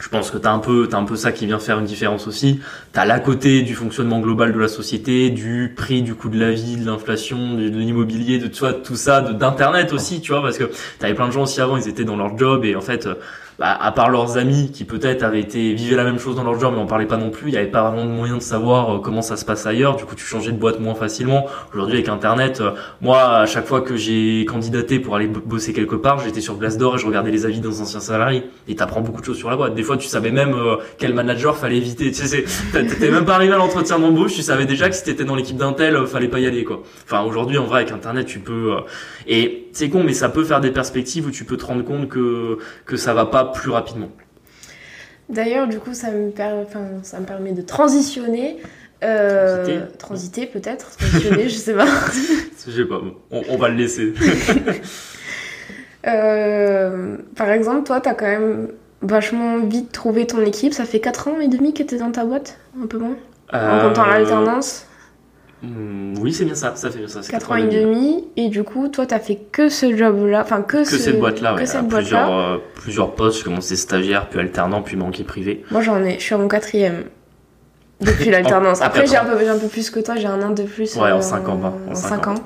Je pense que t'as un peu, t'as un peu ça qui vient faire une différence aussi. T'as l'à côté du fonctionnement global de la société, du prix, du coût de la vie, de l'inflation, de l'immobilier, de tout ça, tout ça, d'internet aussi, tu vois, parce que t'avais plein de gens aussi avant, ils étaient dans leur job et en fait, euh, bah, à part leurs amis qui peut-être avaient été vivaient la même chose dans leur job mais on parlait pas non plus, il y avait pas vraiment de moyen de savoir euh, comment ça se passe ailleurs. Du coup, tu changeais de boîte moins facilement. Aujourd'hui, avec Internet, euh, moi, à chaque fois que j'ai candidaté pour aller bo- bosser quelque part, j'étais sur Glassdoor et je regardais les avis des anciens salariés. Et t'apprends beaucoup de choses sur la boîte. Des fois, tu savais même euh, quel manager fallait éviter. Tu sais, t'étais même pas arrivé à l'entretien d'embauche, tu savais déjà que si t'étais dans l'équipe d'un tel, fallait pas y aller, quoi. Enfin, aujourd'hui, en vrai, avec Internet, tu peux. et c'est con, mais ça peut faire des perspectives où tu peux te rendre compte que que ça va pas plus rapidement. D'ailleurs, du coup, ça me, per- enfin, ça me permet de transitionner. Euh, Transiter. transiter peut-être, transitionner, je sais pas. Je sais pas, on, on va le laisser. Euh, par exemple, toi, t'as quand même vachement vite trouvé ton équipe. Ça fait 4 ans et demi que t'es dans ta boîte, un peu moins. En comptant Euh, l'alternance. Hmm, Oui, c'est bien ça, ça fait bien ça. c'est 4 quatre ans et demi. Et du coup, toi, t'as fait que ce job-là. Enfin, que, Que ce- cette boîte-là, que ouais. cette à boîte-là. plusieurs, euh, plusieurs postes, je commençais stagiaire, puis alternant, puis banquier privé. Moi, j'en ai, je suis à mon quatrième. Depuis l'alternance. Après, j'ai un, peu, j'ai un peu plus que toi, j'ai un an de plus. Ouais, en euh, cinq ans, va, en En cinq 5 ans. ans.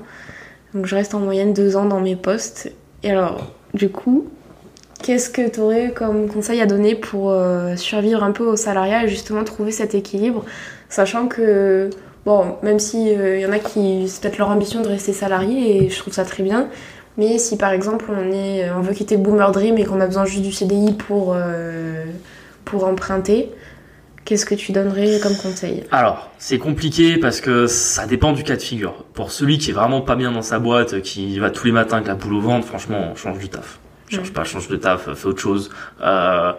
Donc je reste en moyenne deux ans dans mes postes. Et alors, du coup, qu'est-ce que tu aurais comme conseil à donner pour euh, survivre un peu au salariat et justement trouver cet équilibre, sachant que, bon, même s'il il y en a qui, c'est peut-être leur ambition de rester salarié et je trouve ça très bien, mais si par exemple on, est, on veut quitter Boomer Dream et qu'on a besoin juste du CDI pour, euh, pour emprunter, Qu'est-ce que tu donnerais comme conseil? Alors, c'est compliqué parce que ça dépend du cas de figure. Pour celui qui est vraiment pas bien dans sa boîte, qui va tous les matins avec la boule au ventre, franchement, change du taf. Change pas, change de taf, fais autre chose. Euh,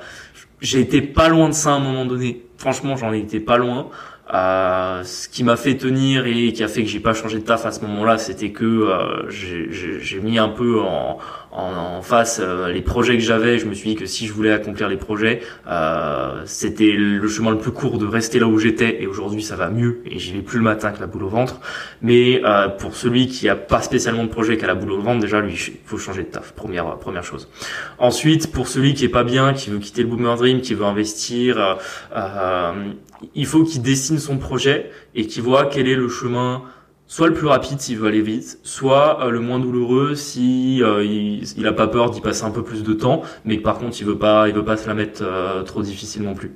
j'ai été pas loin de ça à un moment donné. Franchement, j'en ai été pas loin. Euh, ce qui m'a fait tenir et qui a fait que j'ai pas changé de taf à ce moment-là, c'était que euh, j'ai mis un peu en, en, face euh, les projets que j'avais. Je me suis dit que si je voulais accomplir les projets, euh, c'était le chemin le plus court de rester là où j'étais. Et aujourd'hui, ça va mieux et j'y vais plus le matin que la boule au ventre. Mais euh, pour celui qui a pas spécialement de projet qu'à la boule au ventre, déjà lui, il faut changer de taf. Première première chose. Ensuite, pour celui qui est pas bien, qui veut quitter le boomer dream, qui veut investir, il faut qu'il dessine son projet et qu'il voit quel est le chemin soit le plus rapide s'il veut aller vite, soit euh, le moins douloureux si euh, il, a pas peur d'y passer un peu plus de temps, mais par contre il veut pas il veut pas se la mettre euh, trop difficile non plus.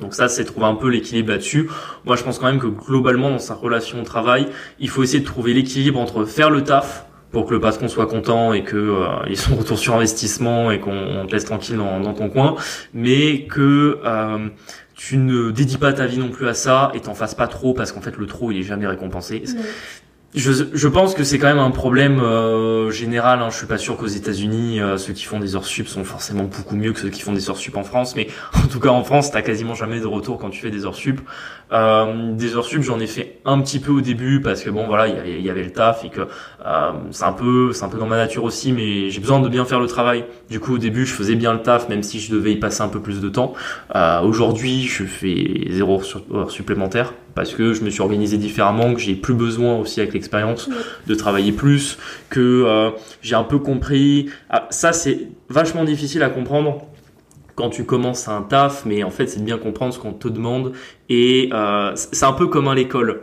Donc ça, c'est trouver un peu l'équilibre là-dessus. Moi, je pense quand même que globalement, dans sa relation au travail, il faut essayer de trouver l'équilibre entre faire le taf pour que le patron soit content et que euh, sont retour sur investissement et qu'on te laisse tranquille dans, dans, ton coin, mais que tu ne dédies pas ta vie non plus à ça et t'en fasses pas trop parce qu'en fait le trop il est jamais récompensé. Je, pense que c'est quand même un problème euh, général. Hein. Je suis pas sûr qu'aux États-Unis, euh, ceux qui font des heures sup sont forcément beaucoup mieux que ceux qui font des heures sup en France. Mais en tout cas, en France, t'as quasiment jamais de retour quand tu fais des heures sup. Euh, des heures sup, j'en ai fait un petit peu au début parce que bon, voilà, il y avait, le taf et que c'est un peu, c'est un peu dans ma nature aussi. Mais j'ai besoin de bien faire le travail. Du coup, au début, je faisais bien le taf, même si je devais y passer un peu plus de temps. Aujourd'hui, je fais zéro heures supplémentaires parce que je me suis organisé différemment, que j'ai plus besoin aussi avec l'expérience de travailler plus, que euh, j'ai un peu compris. Ah, ça, c'est vachement difficile à comprendre quand tu commences un taf, mais en fait, c'est de bien comprendre ce qu'on te demande. Et euh, c'est un peu comme à l'école.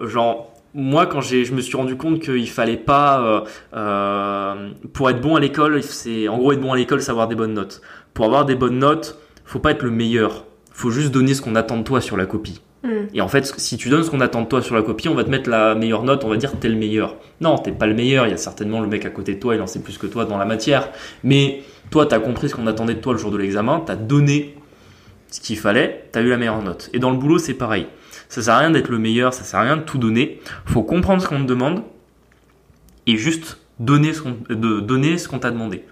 Genre, moi, quand j'ai, je me suis rendu compte qu'il fallait pas, euh, euh pour être bon à l'école, c'est en gros être bon à l'école, savoir des bonnes notes. Pour avoir des bonnes notes, faut pas être le meilleur. Faut juste donner ce qu'on attend de toi sur la copie. Mm. Et en fait, si tu donnes ce qu'on attend de toi sur la copie, on va te mettre la meilleure note, on va dire t'es le meilleur. Non, t'es pas le meilleur, il y a certainement le mec à côté de toi, il en sait plus que toi dans la matière. Mais toi, t'as compris ce qu'on attendait de toi le jour de l'examen, t'as donné ce qu'il fallait, t'as eu la meilleure note. Et dans le boulot, c'est pareil. Ça sert à rien d'être le meilleur, ça sert à rien de tout donner. Faut comprendre ce qu'on te demande et juste donner ce qu'on, de donner ce qu'on t'a demandé.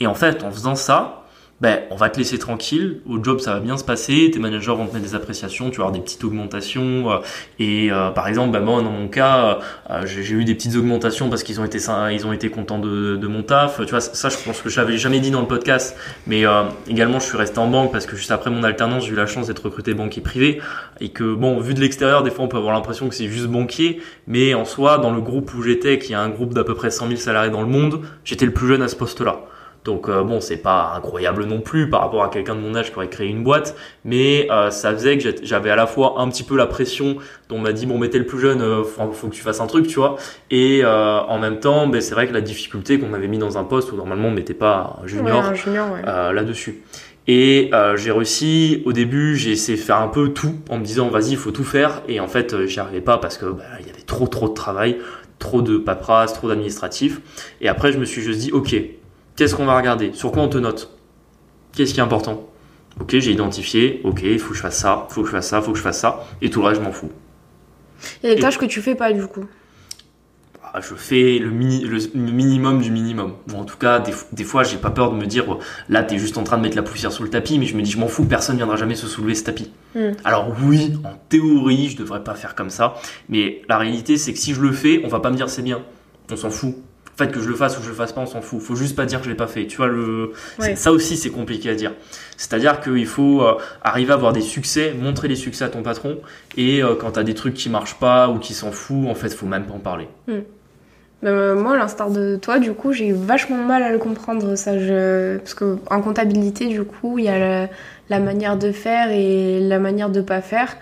Et en fait, en faisant ça, ben, on va te laisser tranquille, au job ça va bien se passer, tes managers vont te mettre des appréciations, tu vas avoir des petites augmentations, euh, et euh, par exemple, ben, moi dans mon cas, euh, j'ai eu des petites augmentations parce qu'ils ont été ils ont été contents de, de, mon taf, tu vois, ça je pense que je l'avais jamais dit dans le podcast, mais également je suis resté en banque parce que juste après mon alternance, j'ai eu la chance d'être recruté banquier privé, et que bon, vu de l'extérieur, des fois on peut avoir l'impression que c'est juste banquier, mais en soi, dans le groupe où j'étais, qui a un groupe d'à peu près 100 000 salariés dans le monde, j'étais le plus jeune à ce poste-là. Donc euh, bon, c'est pas incroyable non plus par rapport à quelqu'un de mon âge qui aurait créé une boîte, mais euh, ça faisait que j'avais à la fois un petit peu la pression dont on m'a dit bon t'es le plus jeune, euh, faut, que tu fasses un truc, tu vois, et euh, en même temps, ben, c'est vrai que la difficulté qu'on m'avait mis dans un poste où normalement on mettait pas junior, junior là-dessus. Et j'ai réussi, au début, j'ai essayé de faire un peu tout en me disant vas-y, il faut tout faire. Et en fait, j'y arrivais pas parce que bah, il y avait trop trop de travail, trop de paperasse, trop d'administratif. Et après, je me suis juste dit ok, Qu'est-ce qu'on va regarder? Sur quoi on te note? Qu'est-ce qui est important? Ok, j'ai identifié, ok, il faut que je fasse ça, il faut que je fasse ça, il faut que je fasse ça, et tout le reste, je m'en fous. Il y a des tâches que tu fais pas du coup? Bah, je fais le, minimum du minimum. Bon, en tout cas, des, des fois, j'ai pas peur de me dire, là, t'es juste en train de mettre la poussière sous le tapis, mais je me dis, je m'en fous, personne viendra jamais se soulever ce tapis. Hmm. Alors oui, en théorie, je devrais pas faire comme ça, mais la réalité, c'est que si je le fais, on va pas me dire c'est bien. On s'en fout en fait que je le fasse ou que je le fasse pas on s'en fout faut juste pas dire que je l'ai pas fait tu vois le ça aussi c'est compliqué à dire c'est à dire qu'il faut euh, arriver à avoir des succès montrer les succès à ton patron et euh, quand tu as des trucs qui marchent pas ou qui s'en fout en fait faut même pas en parler hmm. euh, moi, à l'instar de toi, du coup, j'ai vachement mal à le comprendre, ça. Je... Parce qu'en comptabilité, du coup, il y a la, manière de faire et la manière de pas faire.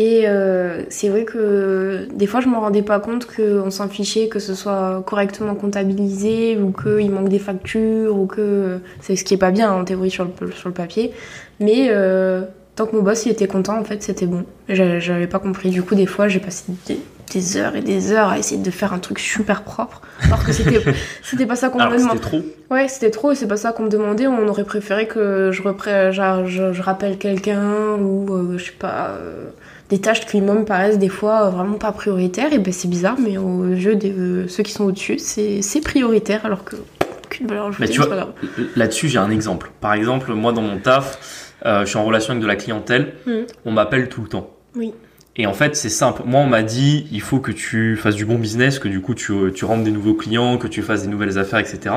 Et euh, c'est vrai que des fois, je me rendais pas compte qu'on s'en fichait, que ce soit correctement comptabilisé ou qu'il manque des factures ou que c'est ce qui est pas bien en théorie sur le, sur le papier. Mais euh, tant que mon boss il était content, en fait, c'était bon. J'a- J'avais pas compris. Du coup, des fois, j'ai passé des, des heures et des heures à essayer de faire un truc super propre, alors que c'était pas ça qu'on me demandait. c'était trop. Ouais, c'était trop et c'est pas ça qu'on me demandait. On aurait préféré que je, repré- genre, je, je rappelle quelqu'un ou euh, je sais pas, euh, des tâches qui moi me paraissent des fois euh, vraiment pas prioritaires. Et ben c'est bizarre, mais aux yeux de euh, ceux qui sont au-dessus, c'est c'est prioritaire alors que aucune valeur ajoutée. Mais tu vois. Là-dessus, j'ai un exemple. Par exemple, moi, dans mon taf, euh, je suis en relation avec de la clientèle. Mhm. On m'appelle tout le temps. Oui. Et en fait, c'est simple. Moi, on m'a dit, il faut que tu fasses du bon business, que du coup, tu, tu rentres des nouveaux clients, que tu fasses des nouvelles affaires, etc.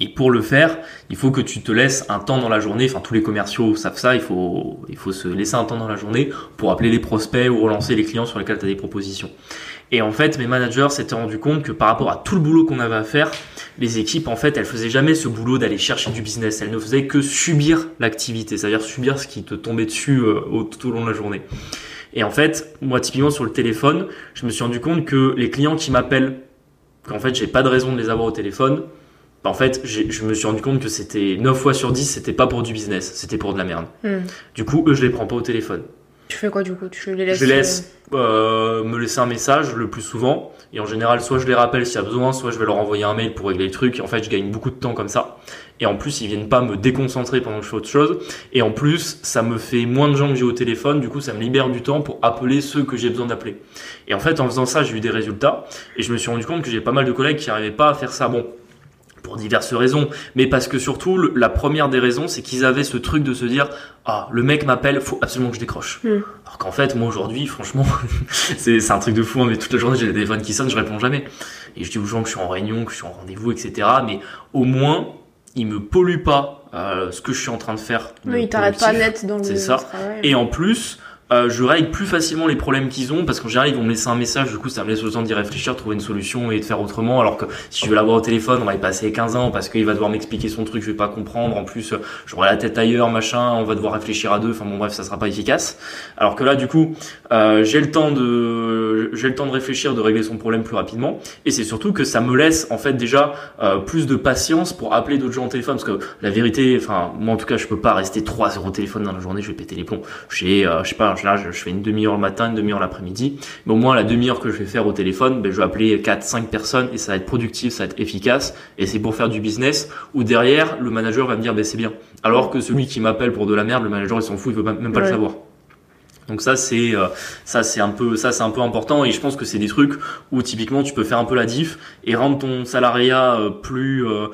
Et pour le faire, il faut que tu te laisses un temps dans la journée. Enfin, tous les commerciaux savent ça. Il faut, il faut se laisser un temps dans la journée pour appeler les prospects ou relancer les clients sur lesquels tu as des propositions. Et en fait, mes managers s'étaient rendus compte que par rapport à tout le boulot qu'on avait à faire, les équipes, en fait, elles faisaient jamais ce boulot d'aller chercher du business. Elles ne faisaient que subir l'activité, c'est-à-dire subir ce qui te tombait dessus euh, tout au long de la journée. Et en fait, moi, typiquement sur le téléphone, je me suis rendu compte que les clients qui m'appellent, qu'en fait, j'ai pas de raison de les avoir au téléphone, bah, en fait, je me suis rendu compte que c'était 9 fois sur 10, c'était pas pour du business, c'était pour de la merde. Hmm. Du coup, eux, je les prends pas au téléphone. Tu fais quoi du coup? Tu les laisses Je les laisse euh, me laisser un message le plus souvent. Et en général, soit je les rappelle s'il y a besoin, soit je vais leur envoyer un mail pour régler le truc. En fait, je gagne beaucoup de temps comme ça. Et en plus, ils viennent pas me déconcentrer pendant que je fais autre chose. Et en plus, ça me fait moins de gens que j'ai au téléphone. Du coup, ça me libère du temps pour appeler ceux que j'ai besoin d'appeler. Et en fait, en faisant ça, j'ai eu des résultats. Et je me suis rendu compte que j'ai pas mal de collègues qui n'arrivaient pas à faire ça. Bon, pour diverses raisons, mais parce que surtout le- la première des raisons, c'est qu'ils avaient ce truc de se dire ah le mec m'appelle, faut absolument que je décroche. Hmm. Alors qu'en fait moi aujourd'hui franchement c'est c'est un truc de fou, hein, mais toute la journée j'ai le téléphone qui sonne, je réponds jamais. Et je dis aux gens que je suis en réunion, que je suis en rendez-vous, etc. Mais au moins ils me polluent pas euh, ce que je suis en train de faire. Oui, ils t'arrêtent pas net dans le C'est ça. travail. Et en plus, euh, je règle plus facilement les problèmes qu'ils ont parce qu'en général, ils vont me laisser un message. Du coup, ça me laisse le temps d'y réfléchir, trouver une solution et de faire autrement. Alors que si je veux l'avoir au téléphone, on va y passer 15 ans parce qu'il va devoir m'expliquer son truc, je vais pas comprendre. En plus, j'aurai la tête ailleurs, machin. On va devoir réfléchir à deux. Enfin bon, bref, ça sera pas efficace. Alors que là, du coup, euh, j'ai le temps de, j'ai le temps de réfléchir, de régler son problème plus rapidement. Et c'est surtout que ça me laisse en fait déjà euh, plus de patience pour appeler d'autres gens au téléphone parce que la vérité, enfin moi en tout cas, je peux pas rester 3 heures au téléphone dans la journée, je vais péter les plombs. J'ai, euh, je sais pas, en général, je, je fais une demi-heure le matin, une demi-heure l'après-midi, mais au moins la demi-heure que je vais faire au téléphone, ben, je vais appeler 4, 5 personnes et ça va être productif, ça va être efficace. Et c'est pour faire du business où derrière le manager va me dire ben c'est bien. Alors que celui qui m'appelle pour de la merde, le manager il s'en fout, il veut même pas le savoir. Donc ça c'est euh, ça c'est un peu ça c'est un peu important. Et je pense que c'est des trucs où typiquement tu peux faire un peu la diff et rendre ton salariat euh, plus euh,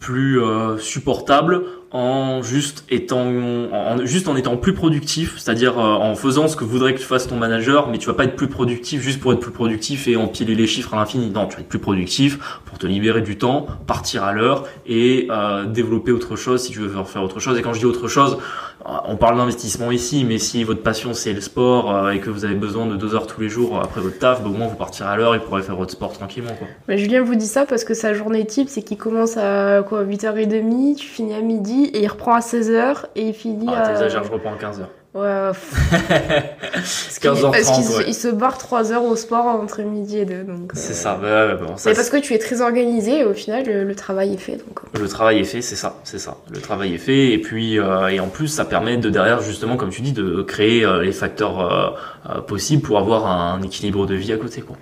plus euh, supportable en juste étant en, étant plus productif, c'est-à-dire euh, en faisant ce que voudrait que tu fasses ton manager, mais tu vas pas être plus productif juste pour être plus productif et empiler les chiffres à l'infini. Non, tu vas être plus productif pour te libérer du temps, partir à l'heure et euh, développer autre chose si tu veux faire autre chose. Et quand je dis autre chose, on parle d'investissement ici, mais si votre passion c'est le sport euh, et que vous avez besoin de deux heures tous les jours après votre taf, bah, au moins vous partirez à l'heure et vous pourrez faire votre sport tranquillement. Quoi. Mais Julien vous dit ça parce que sa journée type, c'est qu'il commence à quoi 8h30, tu finis à midi et il reprend à 16h et il finit Ah, à. t'exagères, je reprends à 15h. Ouais, C'est Parce qu'il 15h30, se- ouais. il se barre 3 heures au sport entre midi et 2. Donc, C'est euh, ça, bah, ouais, bon, ça Mais parce que tu es très organisé et au final, le, le travail est fait. Donc, euh. Le travail est fait, c'est ça, c'est ça. Le travail est fait et puis euh, et en plus ça permet de derrière justement comme tu dis de créer euh, les facteurs euh, euh, possibles pour avoir un équilibre de vie à côté quoi.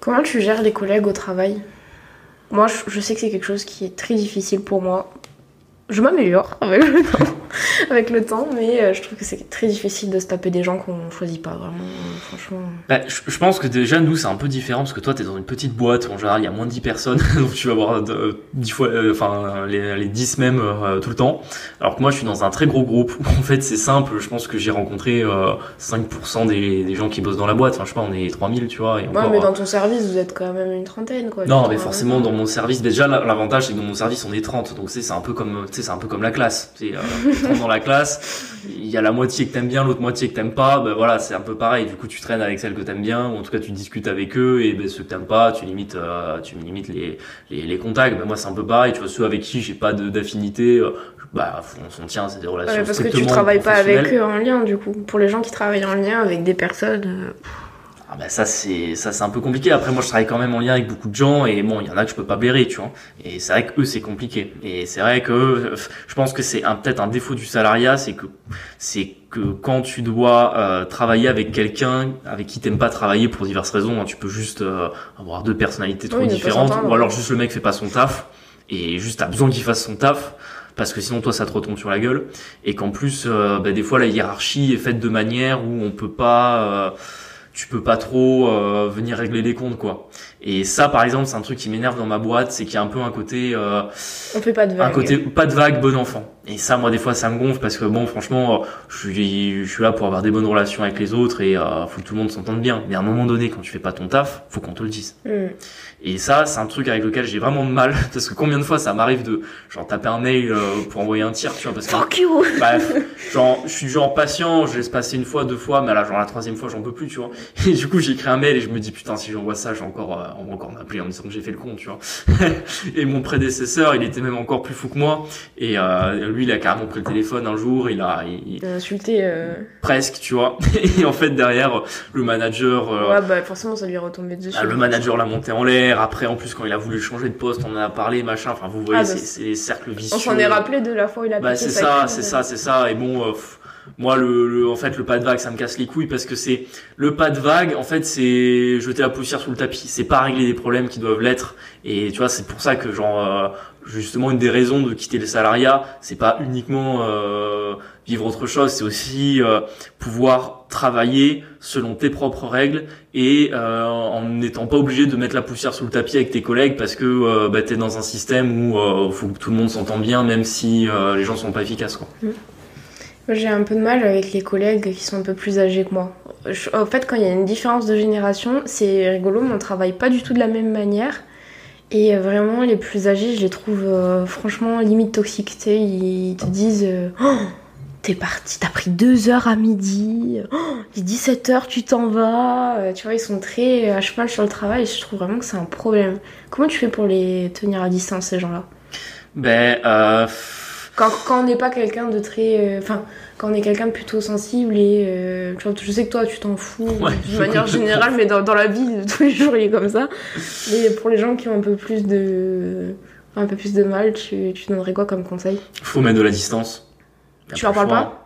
Comment tu gères les collègues au travail? Moi, je, je sais que c'est quelque chose qui est très difficile pour moi. Je m'améliore avec le temps, avec le temps mais euh, je trouve que c'est très difficile de se taper des gens qu'on choisit pas, vraiment, euh, franchement. Bah, je, je pense que déjà nous c'est un peu différent parce que toi t'es dans une petite boîte où en général il y a moins de 10 personnes donc tu vas avoir de- 10 fois euh, enfin les, les 10 mêmes euh, tout le temps alors que moi je suis dans un très gros groupe où en fait c'est simple je pense que j'ai rencontré euh, 5% des, des gens qui bossent dans la boîte enfin je sais pas on est 3000 tu vois et Ouais, mais euh, dans ton service, vous êtes quand même une trentaine, quoi. Non, mais forcément, euh, dans mon service, déjà, la- l'avantage, c'est que dans mon service, on est 30. Donc, c'est un peu comme, c'est un peu comme la classe. Tu euh, dans la classe, il y a la moitié que t'aimes bien, l'autre moitié que t'aimes pas. Ben voilà, c'est un peu pareil. Du coup, tu traînes avec celles que t'aimes bien, ou en tout cas, tu discutes avec eux, et ben ceux que t'aimes pas, tu limites, euh, tu limites les, les, les contacts. Ben moi, c'est un peu pareil. Tu vois, ceux avec qui j'ai pas d'affinité, euh, bah, on s'en tient, c'est des relations Ouais, parce que tu travailles pas avec eux en lien, du coup. Pour les gens qui travaillent en lien avec des personnes. Ah bah ça c'est ça c'est un peu compliqué. Après moi je travaille quand même en lien avec beaucoup de gens et bon il y en a que je peux pas blairer tu vois. Et c'est vrai que eux c'est compliqué. Et c'est vrai que je pense que c'est un peut-être un défaut du salariat c'est que c'est que quand tu dois euh, travailler avec quelqu'un avec qui t'aimes pas travailler pour diverses raisons, hein, tu peux juste euh, avoir deux personnalités trop Oui, différentes ou alors juste le mec fait pas son taf et juste t'as besoin qu'il fasse son taf parce que sinon toi ça te retombe sur la gueule et qu'en plus euh, bah, des fois la hiérarchie est faite de manière où on peut pas euh, tu peux pas trop euh, venir régler les comptes quoi. Et ça par exemple c'est un truc qui m'énerve dans ma boîte, c'est qu'il y a un peu un côté euh, On fait pas de un vagues. côté pas de vague bon enfant. Et ça moi des fois ça me gonfle parce que bon franchement je suis je suis là pour avoir des bonnes relations avec les autres et euh, faut que tout le monde s'entende bien. Mais à un moment donné quand tu fais pas ton taf, faut qu'on te le dise. Hmm. Et ça, c'est un truc avec lequel j'ai vraiment de mal, parce que combien de fois ça m'arrive de genre taper un mail euh, pour envoyer un tir, tu vois, parce que Fuck you bref, genre je suis genre patient, je laisse passer une fois, deux fois, mais là genre la troisième fois j'en peux plus, tu vois. Et du coup j'écris un mail et je me dis putain si j'envoie ça, j'ai encore, euh, on va encore m'appeler en me disant que j'ai fait le con, tu vois. et mon prédécesseur, il était même encore plus fou que moi, et euh, lui il a carrément pris le téléphone un jour, il a il- il- Insulter. Euh... presque, tu vois. Et en fait derrière le manager. euh, Ouais, bah forcément, ça lui est retombé dessus. ah, le manager l'a monté en l'air. Après, en plus, quand il a voulu changer de poste, on en a parlé, machin. Enfin, vous voyez, Ah, bah, c'est les cercles vicieux. On s'en est rappelé de la fois où il a Bah, c'est ça, c'est ça, c'est ça. Et bon, euh, pff, moi, le, le- en fait, le pas de vague, ça me casse les couilles parce que c'est le pas de vague. En fait, c'est jeter la poussière sous le tapis. C'est pas régler des problèmes qui doivent l'être. Et tu vois, c'est pour ça que genre. euh, Justement, une des raisons de quitter le salariat, c'est pas uniquement euh, vivre autre chose, c'est aussi euh, pouvoir travailler selon tes propres règles et euh, en n'étant pas obligé de mettre la poussière sous le tapis avec tes collègues parce que euh, bah, tu es dans un système où euh, faut que tout le monde s'entende bien même si euh, les gens sont pas efficaces quoi. Moi, j'ai un peu de mal avec les collègues qui sont un peu plus âgés que moi. En fait, quand il y a une différence de génération, c'est rigolo, mais on travaille pas du tout de la même manière. Et vraiment, les plus âgés, je les trouve euh, franchement limite toxiques. Ils te disent euh, Oh, T'es parti, t'as pris deux heures à midi, oh, il est 17 heures, tu t'en vas. Euh, Tu vois, ils sont très à cheval sur le travail et je trouve vraiment que c'est un problème. Comment tu fais pour les tenir à distance, ces gens-là? Ben euh, quand, quand on n'est pas quelqu'un de très. euh, Enfin, quand on est quelqu'un de plutôt sensible et. euh, tu vois, je sais que toi, tu t'en fous Ouais, de manière générale, mais dans, dans la vie de tous les jours, il est comme ça. Mais pour les gens qui ont un peu plus de. Un peu plus de mal, tu, tu donnerais quoi comme conseil? Faut mettre de la distance. Tu le parles pas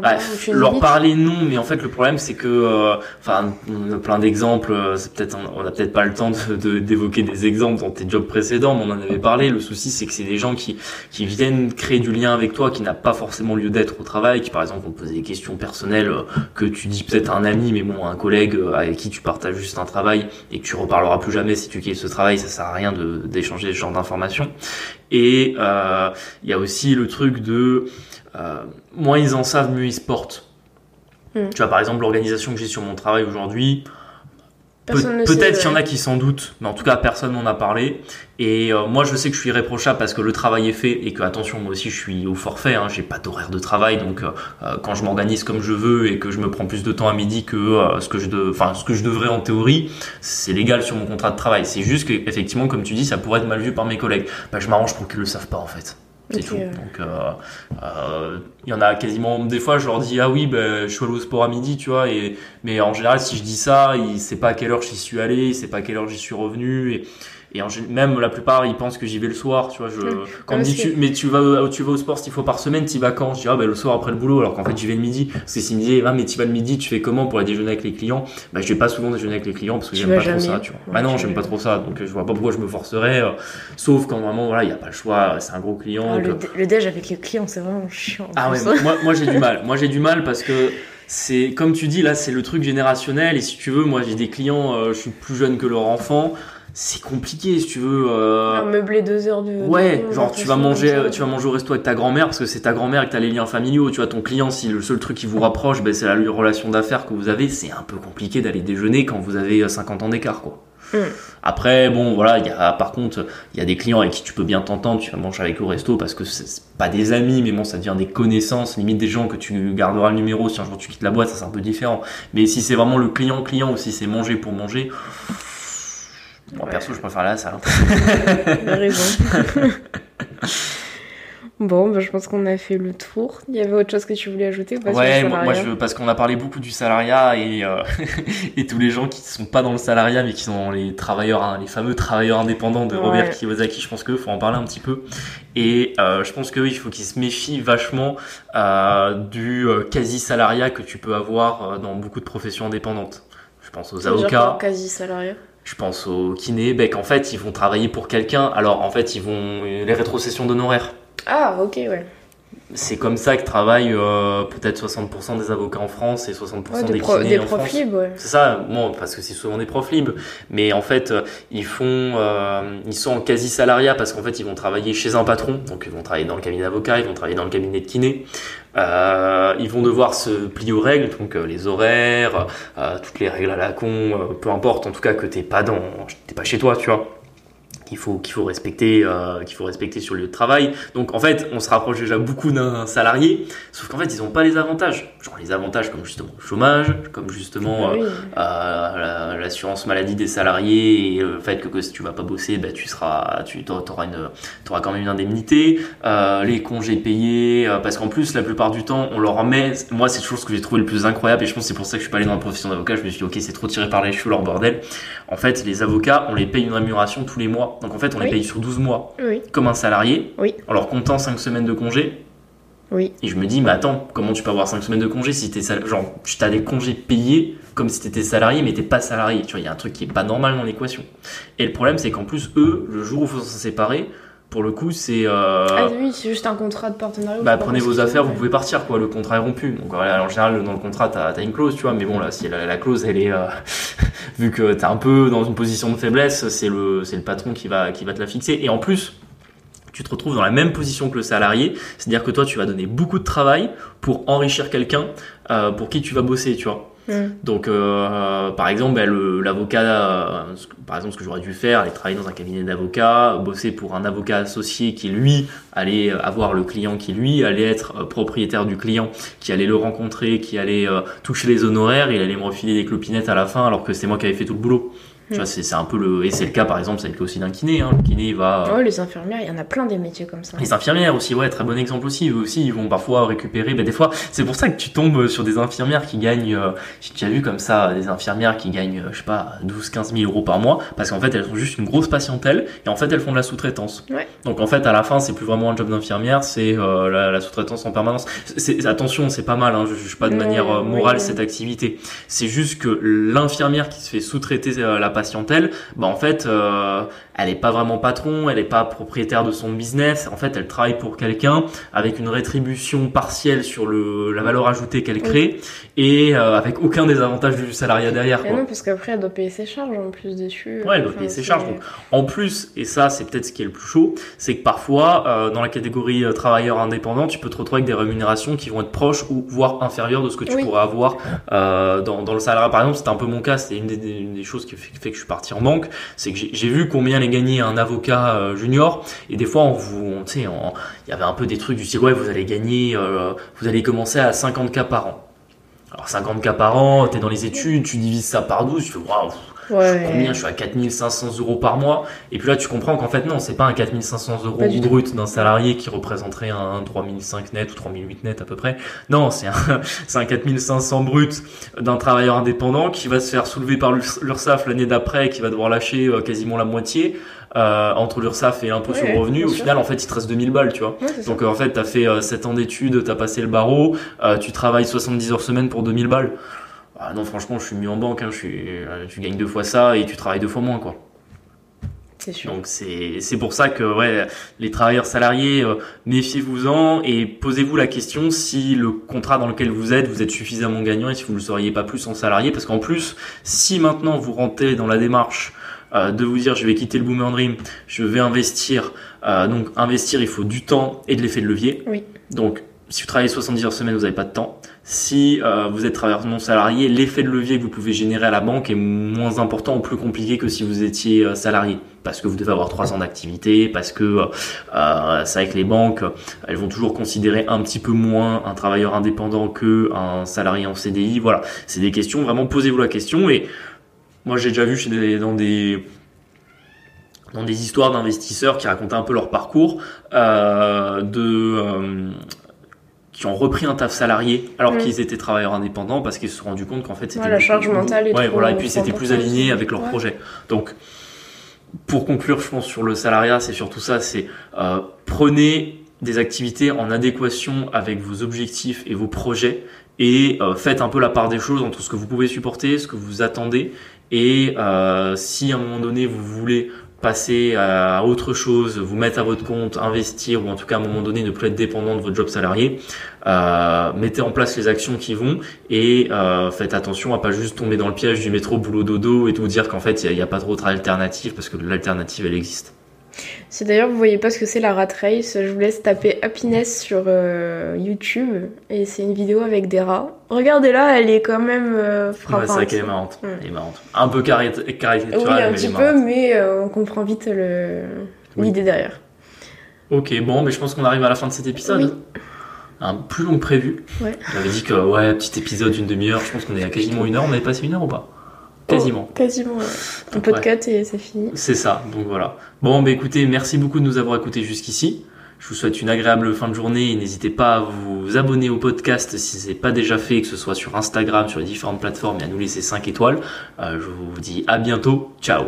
Bah, leur parler non, mais en fait le problème c'est que, euh, enfin, on a plein d'exemples. euh, C'est peut-être, on a peut-être pas le temps de de- d'évoquer des exemples dans tes jobs précédents, mais on en avait parlé. Le souci c'est que c'est des gens qui qui viennent créer du lien avec toi, qui n'a pas forcément lieu d'être au travail, qui par exemple vont te poser des questions personnelles euh, que tu dis peut-être à un ami, mais bon, à un collègue avec qui tu partages juste un travail et que tu reparleras plus jamais si tu quittes ce travail, ça sert à rien de d'échanger ce genre d'informations. Et euh, il y a aussi le truc de euh, moins ils en savent, mieux ils se portent. Hmm. Tu vois, par exemple, l'organisation que j'ai sur mon travail aujourd'hui, Pe- Peut-être qu'il y en a qui s'en doutent, mais en tout cas personne m'en a parlé. Et euh, moi je sais que je suis irréprochable parce que le travail est fait et que attention moi aussi je suis au forfait, hein, j'ai pas d'horaire de travail donc euh, quand je m'organise comme je veux et que je me prends plus de temps à midi que euh, ce que je enfin ce que je devrais en théorie, c'est légal sur mon contrat de travail. C'est juste que effectivement comme tu dis ça pourrait être mal vu par mes collègues. Bah, je m'arrange pour qu'ils le savent pas en fait. C'est tout. Donc, euh, euh, il y en a quasiment des fois, je leur dis ah oui, ben je suis allé au sport à midi, tu vois. Et mais en général, si je dis ça, il sait pas à quelle heure j'y suis allé, il sait pas à quelle heure j'y suis revenu. Et, et en même la plupart, ils pensent que j'y vais le soir, tu vois. Je, Mm. quand on me dit tu, mais tu vas, au- tu vas au sport s'il faut par semaine, tu vas quand? Je dis ah ben le soir après le boulot, alors qu'en fait j'y vais le midi. Parce que s'ils me disaient ah mais tu vas le midi, tu fais comment pour aller déjeuner avec les clients? Bah je vais pas souvent déjeuner avec les clients parce que j'aime pas trop ça, tu vois. Ouais, bah non, j'aime pas trop ça, donc euh, je vois pas pourquoi je me forcerais. euh, sauf quand vraiment voilà, il y a pas le choix, c'est un gros client. Ah, donc, le, euh, le déj avec les clients, c'est vraiment chiant. ah ouais, moi, moi j'ai du mal. Moi j'ai du mal parce que c'est comme tu dis là, c'est le truc générationnel et si tu veux, moi j'ai des clients, euh, je suis plus jeune que leur enfant, c'est compliqué si tu veux. euh, meubler deux heures de. Ouais, de- genre de- tu vas manger, tu vas manger au resto avec ta grand-mère parce que c'est ta grand-mère et que t'as les liens familiaux. Tu vois, ton client, si le seul truc qui vous rapproche, ben, c'est la relation d'affaires que vous avez, c'est un peu compliqué d'aller déjeuner quand vous avez euh, 50 ans d'écart, quoi. Mm. Après, bon, voilà, il y a, par contre, il y a des clients avec qui tu peux bien t'entendre, tu vas manger avec au resto parce que c'est pas des amis, mais bon, ça devient des connaissances, limite des gens que tu garderas le numéro si un jour tu quittes la boîte, ça c'est un peu différent. Mais si c'est vraiment le client-client ou si c'est manger pour manger, moi Ouais. perso, je préfère la salle. hein. T'as raison. bon, bah, je pense qu'on a fait le tour. Il y avait autre chose que tu voulais ajouter ou pas sur le Ouais, moi, parce qu'on a parlé beaucoup du salariat et, euh, et tous les gens qui sont pas dans le salariat mais qui sont les travailleurs, hein, les fameux travailleurs indépendants de Robert Ouais. Kiyosaki, je pense qu'il faut en parler un petit peu. Et euh, je pense qu'il faut qu'ils se méfient vachement euh, du euh, quasi-salariat que tu peux avoir euh, dans beaucoup de professions indépendantes. Je pense aux avocats, quoi, quasi salariat. Je pense aux kinés, ben, qu'en fait ils vont travailler pour quelqu'un, alors en fait ils vont les rétrocessions d'honoraires. Ah, ok, ouais. C'est comme ça que travaillent euh, peut-être 60% des avocats en France et 60% Ouais, des des, pro- kinés des en profs France. libres, ouais. C'est ça, bon, parce que c'est souvent des profs libres, mais en fait, euh, ils font, euh, ils sont en quasi salariat parce qu'en fait, ils vont travailler chez un patron, donc ils vont travailler dans le cabinet d'avocat, ils vont travailler dans le cabinet de kiné, Euh, ils vont devoir se plier aux règles, donc euh, les horaires, euh, toutes les règles à la con, peu importe, en tout cas que t'es pas dans, t'es pas chez toi, tu vois. Qu'il faut qu'il faut respecter qu'il faut respecter sur le lieu de travail. Donc en fait on se rapproche déjà beaucoup d'un salarié sauf qu'en fait ils ont pas les avantages. Genre les avantages comme justement le chômage comme justement Ah oui. la- l'assurance maladie des salariés et le fait que, que si tu vas pas bosser bah, tu seras tu auras une auras quand même une indemnité. Euh, les congés payés euh, parce qu'en plus la plupart du temps on leur met moi c'est toujours ce que j'ai trouvé le plus incroyable et je pense que c'est pour ça que je suis pas allé dans la profession d'avocat. Je me suis dit ok c'est trop tiré par les cheveux leur bordel. En fait les avocats on les paye une rémunération tous les mois. Donc en fait on les paye sur 12 mois. Oui, comme un salarié. Oui. en leur comptant 5 semaines de congés oui. et je me dis, mais attends, comment tu peux avoir 5 semaines de congés si t'es sal... genre, tu as des congés payés comme si t'étais salarié, mais t'es pas salarié. Tu vois, il y a un truc qui est pas normal dans l'équation. Et le problème, c'est qu'en plus, eux, le jour où il faut s'en séparer, pour le coup, c'est. euh, Ah oui, c'est juste un contrat de partenariat. bah, prenez vos affaires, vous pouvez partir, quoi. Le contrat est rompu. Donc, voilà, en général, dans le contrat, t'as as une clause, tu vois. Mais bon, là, si la, la clause, elle est. euh, vu que t'es un peu dans une position de faiblesse, c'est le, patron qui va, qui va te la fixer. Et en plus, tu te retrouves dans la même position que le salarié, c'est-à-dire que toi, tu vas donner beaucoup de travail pour enrichir quelqu'un euh, pour qui tu vas bosser, tu vois. Hmm. Donc, euh, par exemple, ben, l'avocat, euh, par exemple, ce que j'aurais dû faire, aller travailler dans un cabinet d'avocats, bosser pour un avocat associé qui, lui, allait avoir le client qui, lui, allait être euh, propriétaire du client, qui allait le rencontrer, qui allait euh, toucher les honoraires, il allait me refiler des clopinettes à la fin, alors que c'est moi qui avais fait tout le boulot. Tu Mm. vois, c'est c'est un peu le. Et c'est le cas, par exemple, c'est le cas aussi d'un kiné. Hein. Le kiné, il va. Ouais, les infirmières, il y en a plein des métiers comme ça. Les infirmières aussi, ouais, très bon exemple aussi. Eux aussi, ils vont parfois récupérer. Ben, des fois, c'est pour ça que tu tombes sur des infirmières qui gagnent. euh, J'ai déjà vu comme ça des infirmières qui gagnent, euh, je sais pas, 12-15 000 euros par mois, parce qu'en fait, elles ont juste une grosse patientèle et en fait, elles font de la sous-traitance. Ouais. Donc en fait, à la fin, c'est plus vraiment un job d'infirmière, c'est euh, la, la sous-traitance en permanence. Attention, c'est pas mal. Hein, je juge pas de manière euh, morale oui. cette activité. C'est juste que l'infirmière qui se fait sous-traiter euh, la patientèle, bah en fait, euh, elle est pas vraiment patron, elle est pas propriétaire de son business. En fait, elle travaille pour quelqu'un avec une rétribution partielle sur le, la valeur ajoutée qu'elle crée et euh, avec aucun des avantages du salariat derrière. Et non, parce qu'après, elle doit payer ses charges en plus dessus. Ouais, elle doit payer ses charges. Donc, en plus, et ça c'est peut-être ce qui est le plus chaud, c'est que parfois, euh, dans la catégorie travailleur indépendant, tu peux te retrouver avec des rémunérations qui vont être proches ou voire inférieures de ce que tu Oui. pourrais avoir dans, dans le salariat. Par exemple, c'était un peu mon cas, c'était une des, des- une des choses qui fait, que je suis parti en banque, c'est que j'ai vu combien allait gagner un avocat euh, junior, et des fois, on vous, on- on- il y avait un peu des trucs du style, ouais, vous allez gagner, euh, vous allez commencer à 50K par an. Alors 50K par an, t'es dans les études, tu divises ça par 12, tu fais waouh, Ouais. combien? Je suis à 4500 euros par mois. Et puis là tu comprends qu'en fait non c'est pas un 4500 euros brut d'un salarié qui représenterait un 3005 net ou 3008 net à peu près. Non c'est un, c'est un 4500 brut d'un travailleur indépendant qui va se faire soulever par l'Urs- l'URSSAF l'année d'après qui va devoir lâcher euh, quasiment la moitié euh, entre l'URSSAF et l'impôt Ouais, sur le revenu. au sûr. final en fait il te reste 2000 balles tu vois. Ouais, donc euh, en fait, t'as fait 7 ans d'études, t'as passé le barreau, euh, tu travailles 70 heures semaine pour 2000 balles. Ah non, franchement, je suis mis en banque, hein, je suis, euh, tu gagnes deux fois ça et tu travailles deux fois moins, quoi. C'est sûr. Donc c'est c'est pour ça que ouais, les travailleurs salariés, euh, méfiez-vous-en et posez-vous la question si le contrat dans lequel vous êtes, vous êtes suffisamment gagnant et si vous ne le seriez pas plus en salarié. Parce qu'en plus, si maintenant vous rentrez dans la démarche euh, de vous dire je vais quitter le Boomer Dream, je vais investir, euh, donc investir il faut du temps et de l'effet de levier. Oui. Donc si vous travaillez 70 heures semaine, vous n'avez pas de temps. Si euh, vous êtes travailleur non salarié, l'effet de levier que vous pouvez générer à la banque est moins important ou plus compliqué que si vous étiez euh, salarié. Parce que vous devez avoir 3 ans d'activité, parce que euh, c'est vrai que les banques, elles vont toujours considérer un petit peu moins un travailleur indépendant que un salarié en CDI. Voilà, c'est des questions, vraiment posez-vous la question. Et moi j'ai déjà vu chez dans des dans des histoires d'investisseurs qui racontaient un peu leur parcours, euh, de qui ont repris un taf salarié alors mm. qu'ils étaient travailleurs indépendants parce qu'ils se sont rendus compte qu'en fait c'était la charge mentale et ouais, voilà et puis c'était plus aligné avec leur projet. Donc pour conclure je pense sur le salariat c'est surtout ça c'est euh, prenez des activités en adéquation avec vos objectifs et vos projets et euh, faites un peu la part des choses entre ce que vous pouvez supporter ce que vous attendez et euh, si à un moment donné vous voulez passer à autre chose, vous mettre à votre compte, investir ou en tout cas à un moment donné ne plus être dépendant de votre job salarié, euh, mettez en place les actions qui vont et euh, faites attention à pas juste tomber dans le piège du métro boulot dodo et tout dire qu'en fait il n'y a, pas d'autre alternative parce que l'alternative elle existe. Si d'ailleurs vous voyez pas ce que c'est la rat race, je vous laisse taper happiness sur euh, YouTube et c'est une vidéo avec des rats. Regardez-la, elle est quand même euh, frappante. Ouais, c'est qu'elle est marrante. Elle est marrante. Un peu caricaturale, oui, un petit peu, mais euh, on comprend vite l'idée derrière. Ok, bon, mais je pense qu'on arrive à la fin de cet épisode. Un plus long que prévu. Ouais. J'avais dit que ouais, petit épisode d'une demi-heure. Je pense qu'on est à quasiment une heure. On avait passé une heure ou pas? Quasiment. Oh, quasiment. Un podcast et c'est fini. C'est ça, donc voilà. Bon, bah écoutez, merci beaucoup de nous avoir écoutés jusqu'ici. Je vous souhaite une agréable fin de journée et n'hésitez pas à vous abonner au podcast si ce n'est pas déjà fait, que ce soit sur Instagram, sur les différentes plateformes et à nous laisser 5 étoiles. Euh, je vous dis à bientôt. Ciao